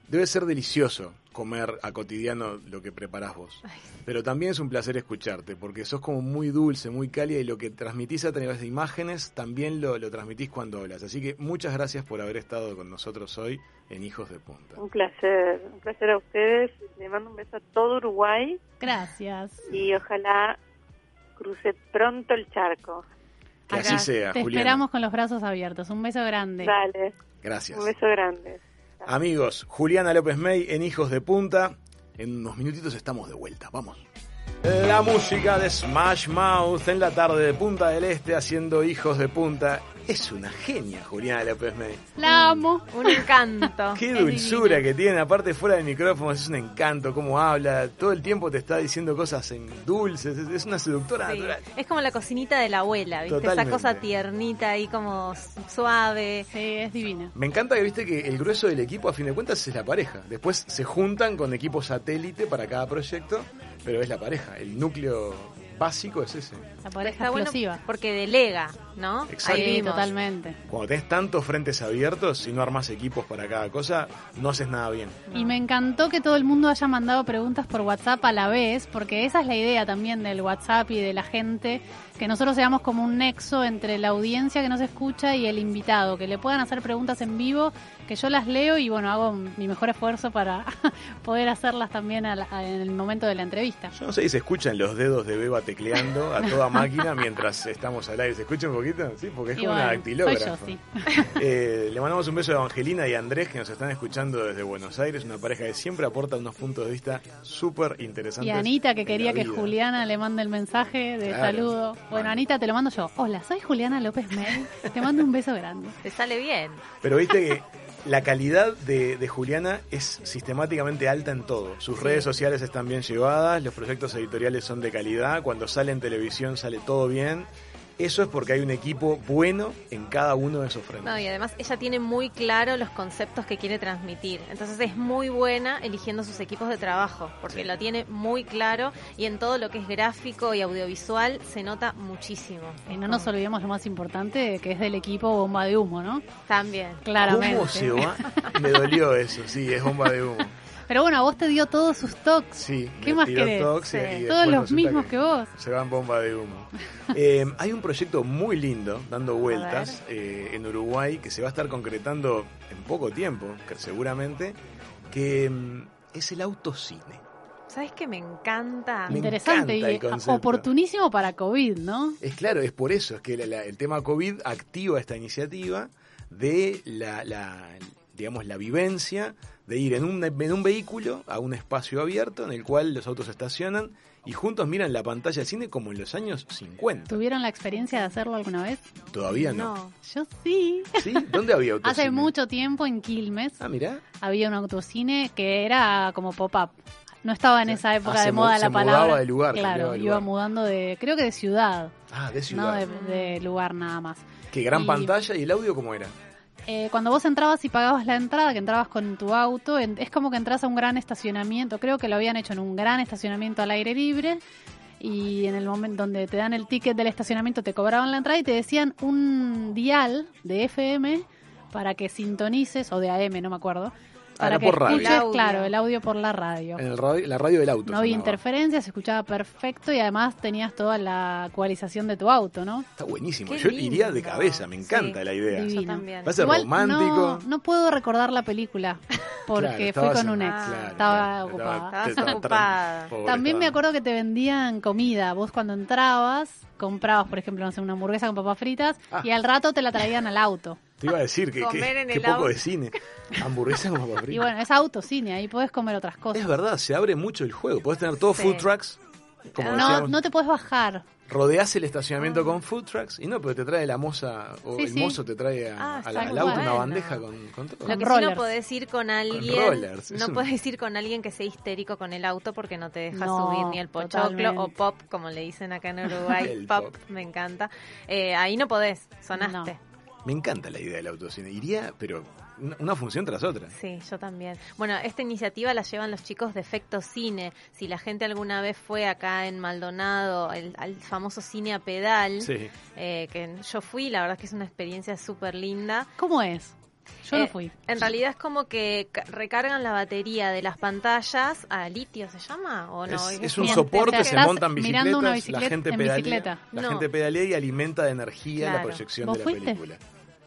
Debe ser delicioso comer a cotidiano lo que preparás vos. Pero también es un placer escucharte, porque sos como muy dulce, muy cálida y lo que transmitís a través de imágenes también lo, lo transmitís cuando hablas. Así que muchas gracias por haber estado con nosotros hoy en Hijos de Punta. un placer, un placer a ustedes. Le mando un beso a todo Uruguay Gracias. y ojalá cruce pronto el charco. Que Acá así sea, Te Juliana. esperamos con los brazos abiertos. Un beso grande. Dale, Gracias. un beso grande. Amigos, Juliana López May en Hijos de Punta. En unos minutitos estamos de vuelta. Vamos. La música de Smash Mouth en la tarde de Punta del Este haciendo Hijos de Punta. Es una genia, Juliana López May. La amo. Un encanto. *laughs* Qué Es dulzura divina. que tiene, aparte fuera del micrófono, es un encanto cómo habla, todo el tiempo te está diciendo cosas en dulces, es, una seductora Sí. natural. Es como la cocinita de la abuela, ¿viste? Totalmente. Esa cosa tiernita ahí como suave. Sí, es divina. Me encanta que viste que el grueso del equipo a fin de cuentas es la pareja. Después se juntan con equipos satélite para cada proyecto, pero es la pareja. El núcleo básico es ese. La pareja Está bueno explosiva. porque delega, ¿no? Exacto. Sí, totalmente. Cuando tenés tantos frentes abiertos, si no armas equipos para cada cosa, no haces nada bien. Y me encantó que todo el mundo haya mandado preguntas por WhatsApp a la vez, porque esa es la idea también del WhatsApp y de la gente, que nosotros seamos como un nexo entre la audiencia que nos escucha y el invitado, que le puedan hacer preguntas en vivo, que yo las leo y bueno, hago mi mejor esfuerzo para *laughs* poder hacerlas también a la- a- en el momento de la entrevista. Yo no sé si se escuchan los dedos de Beba tecleando a toda máquina mientras estamos al aire. ¿Se escucha un poquito? Sí, porque es Y como bueno, una soy dactilógrafa. yo, sí. *laughs* Eh, le mandamos un beso a Evangelina y a Andrés que nos están escuchando desde Buenos Aires, una pareja que siempre aporta unos puntos de vista súper interesantes. Y Anita, que quería que. Juliana le mande el mensaje de Claro. saludo. Bueno, Anita, te lo mando yo. Hola, soy Juliana López May. Te mando un beso grande. Te sale bien. Pero viste que la calidad de, de Juliana es sistemáticamente alta en todo. Sus redes sociales están bien llevadas, los proyectos editoriales son de calidad, cuando sale en televisión sale todo bien. Eso es porque hay un equipo bueno en cada uno de esos frentes. No, y además ella tiene muy claro los conceptos que quiere transmitir. Entonces es muy buena eligiendo sus equipos de trabajo, porque lo tiene muy claro y en todo lo que es gráfico y audiovisual se nota muchísimo. Y no nos olvidemos lo más importante, que es del equipo Bomba de Humo, ¿no? También. Claramente. ¿Cómo se va? Me dolió eso, sí, es bomba de humo. Pero bueno, a vos te dio todos sus toques. Sí, ¿Qué más querés? y- Sí. y Todos los mismos que vos. Se van bomba de humo. *laughs* Eh, hay un proyecto muy lindo dando vueltas eh, en Uruguay que se va a estar concretando en poco tiempo, que seguramente, que mm, es el autocine. ¿Sabes qué me encanta? Me Interesante encanta el y oportunísimo para COVID, ¿no? Es claro, es por eso, es que la- la- el tema COVID activa esta iniciativa de la, la, digamos, la vivencia de ir en un, en un vehículo a un espacio abierto en el cual los autos estacionan y juntos miran la pantalla del cine como en los años 50. ¿Tuvieron la experiencia de hacerlo alguna vez? Todavía no. No. Yo sí. ¿Sí? ¿Dónde había autocine? Hace mucho tiempo en Quilmes Ah, mirá. había un autocine que era como pop-up. No estaba en O sea, esa época ah, de moda se la mudaba palabra. de lugar, claro, de iba mudando de, creo que de ciudad, Ah, de no ciudad. de, de lugar nada más. Qué gran y- pantalla y el audio cómo era. Eh, cuando vos entrabas y pagabas la entrada, que entrabas con tu auto, en- es como que entras a un gran estacionamiento. Creo que lo habían hecho en un gran estacionamiento al aire libre. Y en el momento donde te dan el ticket del estacionamiento, te cobraban la entrada y te decían un dial de FM para que sintonices, o de AM, no me acuerdo. Para que por radio. escuches, El claro, el audio por la radio. En el radio, la radio del auto. No había interferencias, se escuchaba perfecto y además tenías toda la ecualización de tu auto, ¿no? Está buenísimo. Qué Yo iría de cabeza, me encanta Sí. la idea. Divino. Yo también. Va a ser Igual romántico. No, no puedo recordar la película *laughs* porque Claro, fui con un ex. Ah, estaba claro, ocupada. Estabas ocupada. pobre, También me acuerdo que te vendían comida. Vos cuando entrabas, comprabas, por ejemplo, no sé, una hamburguesa con papas fritas Ah. y al rato te la traían al auto. Te iba a decir que, Comer que- en que el poco de cine. Hamburguesa con papas Y bueno, es autocine, ahí podés comer otras cosas. Es verdad, se abre mucho el juego. Podés tener todos Sí. food trucks como No, decíamos, no te puedes bajar. rodeás el estacionamiento con food trucks y no, pero te trae la moza o Sí, el sí. mozo te trae a- Ah, a la- está al auto una bandeja con, con todo. Lo que sí rollers. no podés ir con alguien, rollers, es no un- podés ir con alguien que sea histérico con el auto porque no te deja No, subir ni el pochoclo totalmente. o pop, como le dicen acá en Uruguay, *laughs* pop. me encanta. Eh, ahí no podés, sonaste. Me encanta la idea del autocine. Iría, pero una, función tras otra. Sí, yo también. Bueno, esta iniciativa la llevan los chicos de Efecto Cine. Si la gente alguna vez fue acá en Maldonado, el, al famoso cine a pedal, Sí. eh, que yo fui, la verdad es que es una experiencia súper linda. ¿Cómo es? Yo Eh, no fui. En realidad es como que ca- recargan la batería de las pantallas a litio, ¿se llama? ¿O no? es, Es un bien, soporte, o sea, se montan bicicletas, mirando una la bicicleta gente en pedalea, bicicleta. la No. gente pedalea y alimenta de energía la Claro. proyección ¿Vos de la fuiste? película.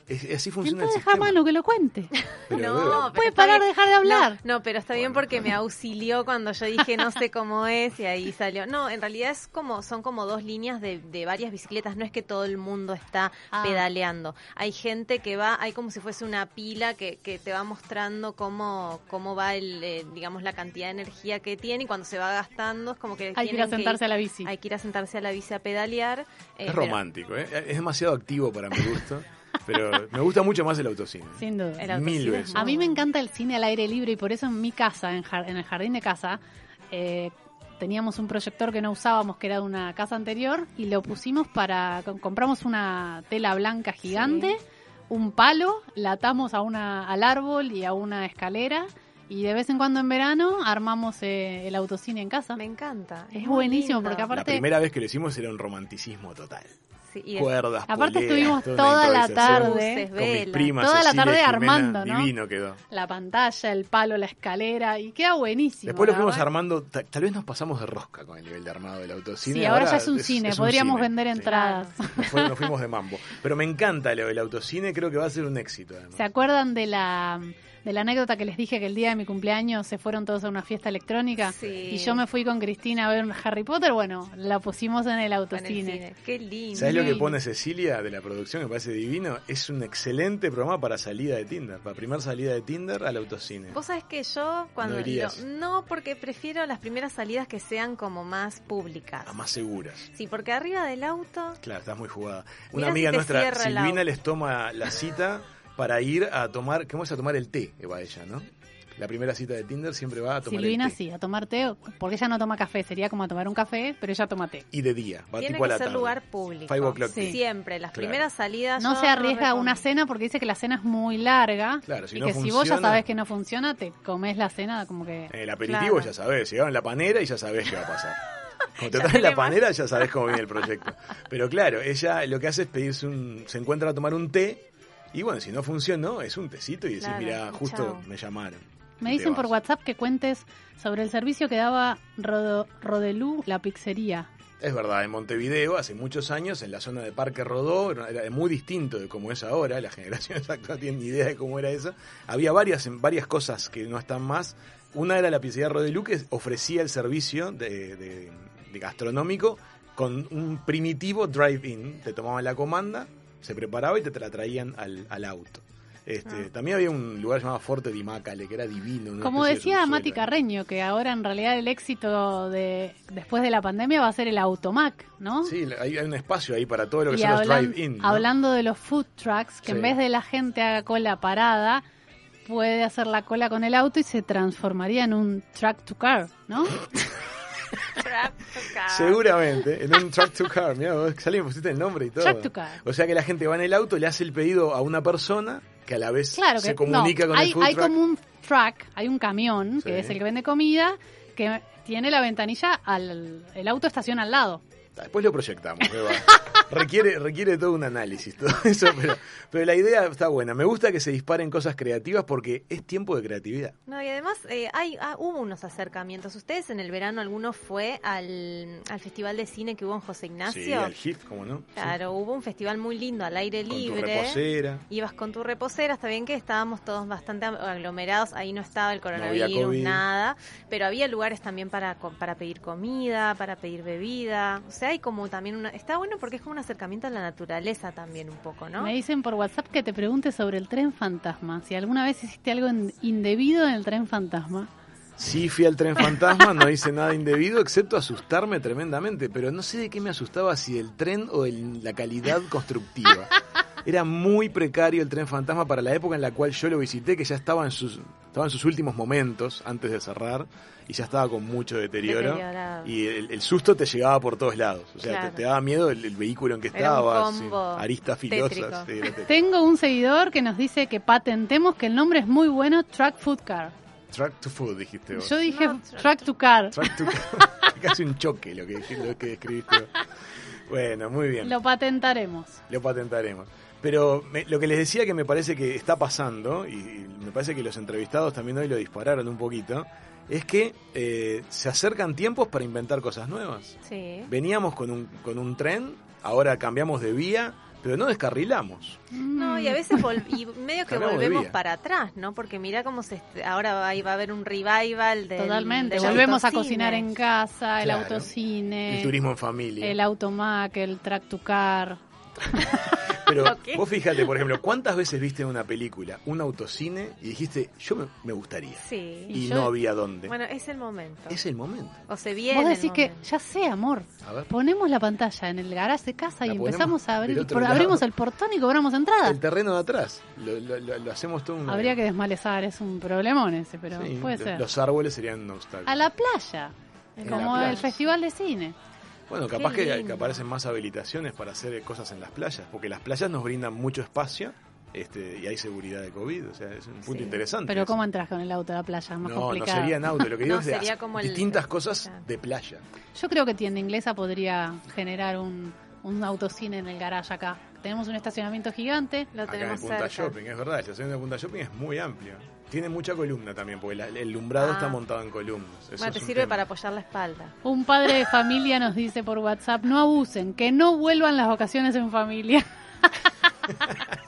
Es- así funciona el lo que lo cuente. *laughs* Pero, No, Puede parar de dejar de hablar. No, no, pero está bien porque me auxilió cuando yo dije no sé cómo es y ahí salió. No, en realidad es como son como dos líneas de, de varias bicicletas. No es que todo el mundo está Ah. pedaleando. Hay gente que va, hay como si fuese una pila que, que te va mostrando cómo cómo va el, eh, digamos la cantidad de energía que tiene y cuando se va gastando es como que Hay que ir a sentarse a la bici. Hay que ir a sentarse a la bici a pedalear. eh, es pero- romántico, ¿eh? es demasiado activo para mi gusto. *laughs* pero me gusta mucho más el autocine. Sin duda. El autocine Mil es veces. A mí me encanta el cine al aire libre y por eso en mi casa, en, jar- en el jardín de casa, eh, teníamos un proyector que no usábamos, que era de una casa anterior, y lo pusimos para... com- Compramos una tela blanca gigante, un palo, la atamos a una, al árbol y a una escalera, y de vez en cuando en verano armamos eh, el autocine en casa. Me encanta. Es buenísimo, lindo. porque La aparte- primera vez que lo hicimos era un romanticismo total. Sí, Cuerdas, Aparte poleas, estuvimos toda la tarde con mis primas. Toda la Cecilia tarde Jimena, armando, ¿no? Divino quedó. La pantalla, el palo, la escalera, y queda buenísimo. Después lo la fuimos armando, ta- tal vez nos pasamos de rosca con el nivel de armado del autocine. Sí, ahora ya es un cine, podríamos vender entradas. Nos, fue- nos fuimos de mambo. Pero me encanta lo del autocine, creo que va a ser un éxito. Además. ¿Se acuerdan de la, de la anécdota que les dije que el día de mi cumpleaños se fueron todos a una fiesta electrónica? Sí. Y yo me fui con Cristina a ver Harry Potter. Bueno, la pusimos en el autocine. cine. Qué lindo. ¿Sabes lo que pone Cecilia de la producción? Me parece divino. Es un excelente programa para salida de Tinder. Para primer salida de Tinder al autocine. Vos sabés que yo cuando No no porque prefiero las primeras salidas que sean como más públicas. A más seguras. Sí, porque arriba del auto Claro, estás muy jugada. Una amiga nuestra, Silvina, les toma la cita *laughs* para ir a tomar, ¿cómo es a tomar el té? Que va ella, ¿no? La primera cita de Tinder siempre va a tomar Silvina el té. sí, a tomar té, porque ella no toma café, sería como a tomar un café, pero ella toma té. Y de día, va tiene tipo a que la ser tarde. lugar público. Five o'clock Sí. tea. Siempre, las Claro. primeras salidas. No yo se arriesga a recomiendo. una cena porque dice que la cena es muy larga Claro, si y no que si vos ya funciona- sabés que no funciona, te comes la cena como que... En el aperitivo Claro. ya sabés, llegaron la panera y ya sabés qué va a pasar. *laughs* Cuando te Ya traen la panera ya sabés cómo viene el proyecto. Pero claro, ella lo que hace es pedirse un... Se encuentra a tomar un té y bueno, si no funcionó, es un tecito y decís, Claro, mira, justo chao. me llamaron. Me dicen por. WhatsApp que cuentes sobre el servicio que daba Rodo- Rodelú, la pizzería. Es verdad, en Montevideo hace muchos años, en la zona de Parque Rodó, era muy distinto de cómo es ahora, las generaciones *laughs* actuales no tienen ni idea de cómo era eso. Había varias, varias cosas que no están más. Una era la pizzería Rodelú que ofrecía el servicio de, de- de gastronómico con un primitivo drive-in. Te tomaban la comanda, se preparaba y te la traían al, al auto. Este, También había un lugar llamado Forte di Macale, que era divino. Como de decía subsuelo. Mati Carreño, que ahora en realidad el éxito de después de la pandemia va a ser el Automac, ¿no? Sí, hay, hay un espacio ahí para todo lo que y son los drive-in. ¿no? hablando de los food trucks, que en vez de la gente haga cola parada, puede hacer la cola con el auto y se transformaría en un truck to car, ¿no? *laughs* Seguramente, en un truck to car, mira, vos salí me pusiste el nombre y todo. Truck to car. O sea que la gente va en el auto, le hace el pedido a una persona que a la vez Claro se que comunica no, con hay, el food hay truck. como un truck, hay un camión Sí. que es el que vende comida que tiene la ventanilla al el auto estaciona al lado. Después lo proyectamos, *laughs* requiere, requiere todo un análisis, todo eso, pero, pero la idea está buena. Me gusta que se disparen cosas creativas porque es tiempo de creatividad. No, y además eh, hay, ah, hubo unos acercamientos. ¿Ustedes en el verano alguno fue al, al festival de cine que hubo en José Ignacio? Sí, al HIF, ¿cómo no? Sí. Claro, hubo un festival muy lindo al aire Con tu libre. reposera. Ibas con tu reposera, está bien que estábamos todos bastante aglomerados, ahí no estaba el coronavirus, nada, pero había lugares también para, para pedir comida, para pedir bebida, o sea, hay como también una... Está bueno porque es como un acercamiento a la naturaleza también un poco, ¿no? Me dicen por WhatsApp que te pregunte sobre el tren fantasma, si alguna vez hiciste algo in- indebido en el tren fantasma. Sí fui al tren fantasma, no hice nada indebido, excepto asustarme tremendamente, pero no sé de qué me asustaba, si del tren o de la calidad constructiva. Era muy precario el tren fantasma para la época en la cual yo lo visité, que ya estaba en sus, estaba en sus últimos momentos antes de cerrar y ya estaba con mucho deterioro. Y el, el susto te llegaba por todos lados. O sea, Claro. te, te daba miedo el, el vehículo en que Era un estaba, sí, combo aristas filosas. sí. Tengo un seguidor que nos dice que patentemos que el nombre es muy bueno, Track Food Car. Track to food, dijiste vos. Yo dije No, track Track to Car. Track to *laughs* Casi un choque lo que, lo que describiste. vos. Bueno, muy bien. Lo patentaremos. Lo patentaremos. Pero me- lo que les decía que me parece que está pasando, y me parece que los entrevistados también hoy lo dispararon un poquito, es que eh, se acercan tiempos para inventar cosas nuevas. Sí. Veníamos con un, con un tren, ahora cambiamos de vía, pero no descarrilamos. No, y a veces vol- y medio que Cambiamos de volvemos para atrás, ¿no? Porque mira cómo se ahora va, ahí va a haber un revival del Totalmente. del Volvemos a cocinar en casa, el Claro. autocine, El turismo en familia. el automac, el Track to Car. *laughs* Pero *laughs* vos fíjate, por ejemplo, ¿cuántas veces viste una película un autocine y dijiste, yo me, me gustaría? Sí. Y yo- no había dónde. Bueno, es el momento. es el momento. O se viene Vos el decís que, ya sé, amor, A ver. ponemos la pantalla en el garage de casa La y empezamos a abrir, por- abrimos el portón y cobramos entrada. El terreno de atrás. Lo, lo- lo- lo hacemos todo un... Habría que desmalezar, es un problemón ese, pero Sí, puede lo- ser. Los árboles serían un obstáculo. A la playa, En como la el festival de cine. Bueno, capaz que, aparecen más habilitaciones para hacer cosas en las playas, porque las playas nos brindan mucho espacio este, y hay seguridad de COVID, o sea, es un punto Sí. interesante. Pero. ¿cómo entras con el auto a la playa? Más no, no complicado. sería en auto, lo que digo *laughs* No, es de sería as- como el- distintas cosas de playa. Yo creo que Tienda Inglesa podría generar un, un autocine en el garage acá. Tenemos un estacionamiento gigante. Lo Acá en tenemos Punta cerca. Shopping, es verdad, el estacionamiento de Punta Shopping es muy amplio. Tiene mucha columna también, porque la- el lumbrado Ah. está montado en columnas. Eso Bueno, es te sirve tema. para apoyar la espalda. Un padre de familia nos dice por WhatsApp, no abusen, que no vuelvan las vacaciones en familia. *laughs*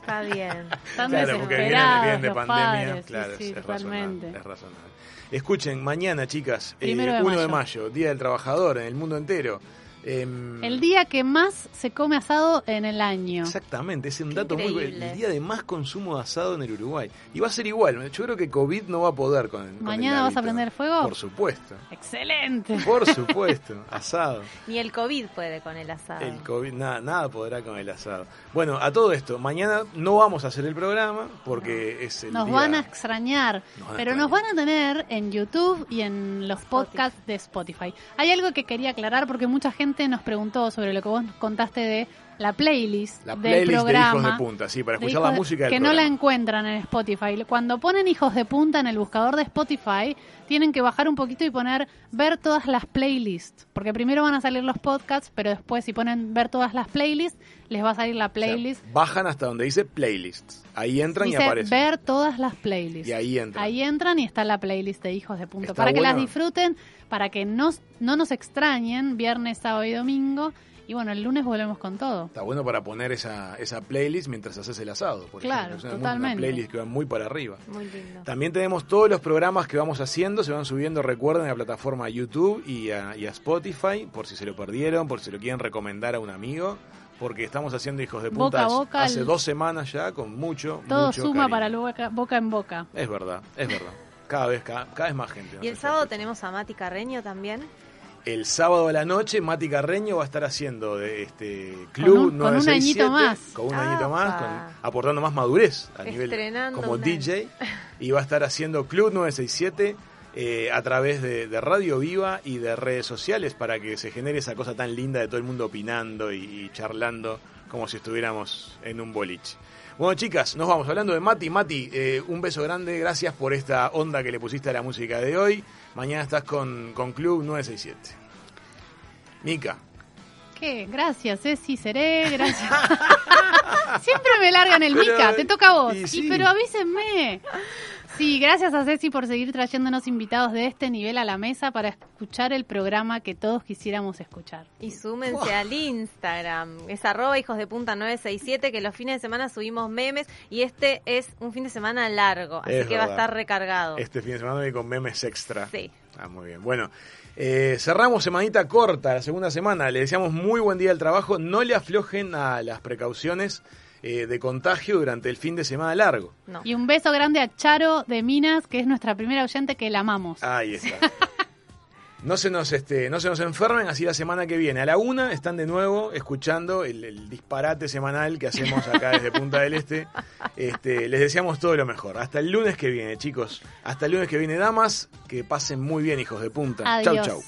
Está bien. Están Claro, porque vienen, desesperados vienen de los pandemia. padres, sí, claro, sí, es, totalmente. razonable, es razonable. Escuchen, mañana, chicas, eh, Primero de 1 de mayo. mayo, Día del Trabajador en el mundo entero. Em, El día que más se come asado en el año. Exactamente, es un Qué dato muy bueno. El día de más consumo de asado en el Uruguay. Y va a ser igual. Yo creo que COVID no va a poder con, con el ¿Mañana vas a prender fuego? Por supuesto. Excelente. Por supuesto. asado. *laughs* Ni el COVID puede con el asado. El COVID, nada, nada podrá con el asado. Bueno, a todo esto, mañana no vamos a hacer el programa porque es el Nos día- van a extrañar, Nos van a pero extrañar. nos van a tener en YouTube y en los Spotify. podcasts de Spotify. Hay algo que quería aclarar porque mucha gente nos preguntó sobre lo que vos contaste de la playlist La del playlist de programa. Hijos de Punta, sí, para de escuchar la de- música del que no la encuentran en Spotify. Cuando ponen hijos de punta en el buscador de Spotify, tienen que bajar un poquito y poner ver todas las playlists. Porque primero van a salir los podcasts, pero después si ponen ver todas las playlists, les va a salir la O sea, playlist. bajan hasta donde dice playlists. Ahí entran y aparecen. ver todas las playlists. Y ahí entran. Ahí entran y está la playlist de Hijos de Punta. Está Para que las disfruten, para que no, no nos extrañen viernes, sábado y domingo. Y bueno, el lunes volvemos con todo. Está bueno para poner esa, esa playlist mientras haces el asado. Por Claro, ejemplo. Es una, una totalmente. playlist que va muy para arriba. Muy lindo. También tenemos todos los programas que vamos haciendo, se van subiendo, recuerden, a la plataforma YouTube y a, y a Spotify, por si se lo perdieron, por si lo quieren recomendar a un amigo, porque estamos haciendo Hijos de Boca Punta hace el- dos semanas ya, con mucho, Todo mucho suma cariño. para el boca, boca en boca. Es verdad, es verdad. Cada vez, cada, cada vez más gente. Y el sábado tenemos a Mati Carreño también. El sábado a la noche, Mati Carreño va a estar haciendo de este club Con un- con un 967, añito más. Con un añito más, con- aportando más madurez a nivel como DJ. *laughs* Y va a estar haciendo Club 967 eh, a través de, de Radio Viva y de redes sociales para que se genere esa cosa tan linda de todo el mundo opinando y, y charlando como si estuviéramos en un boliche. Bueno, chicas, nos vamos hablando de Mati. Mati, eh, un beso grande. Gracias por esta onda que le pusiste a la música de hoy. Mañana estás con, con Club 967. Mica. ¿Qué? Gracias, Ceci, seré, gracias. *laughs* Siempre me largan el Pero, mica, te toca a vos. y Y sí. pero avísenme. Sí, gracias a Ceci por seguir trayéndonos invitados de este nivel a la mesa para escuchar el programa que todos quisiéramos escuchar. Y súmense al Instagram. Es arroba hijos de punta 967, que los fines de semana subimos memes. Y este es un fin de semana largo, así Es que va a estar recargado. Este fin de semana viene con memes extra. Sí. Ah, muy bien. Bueno, eh, cerramos semanita corta, la segunda semana. Le deseamos muy buen día al trabajo. No le aflojen a las precauciones. Eh, de contagio durante el fin de semana largo. No. Y un beso grande a Charo de Minas, que es nuestra primera oyente que la amamos. Ahí está. *laughs* No se nos este, no se nos enfermen, así la semana que viene. A la una están de nuevo escuchando el, el disparate semanal que hacemos acá desde Punta del Este. Este, les deseamos todo lo mejor. Hasta el lunes que viene, chicos. Hasta el lunes que viene, damas. Que pasen muy bien, hijos de punta. Chau, Adiós. chau.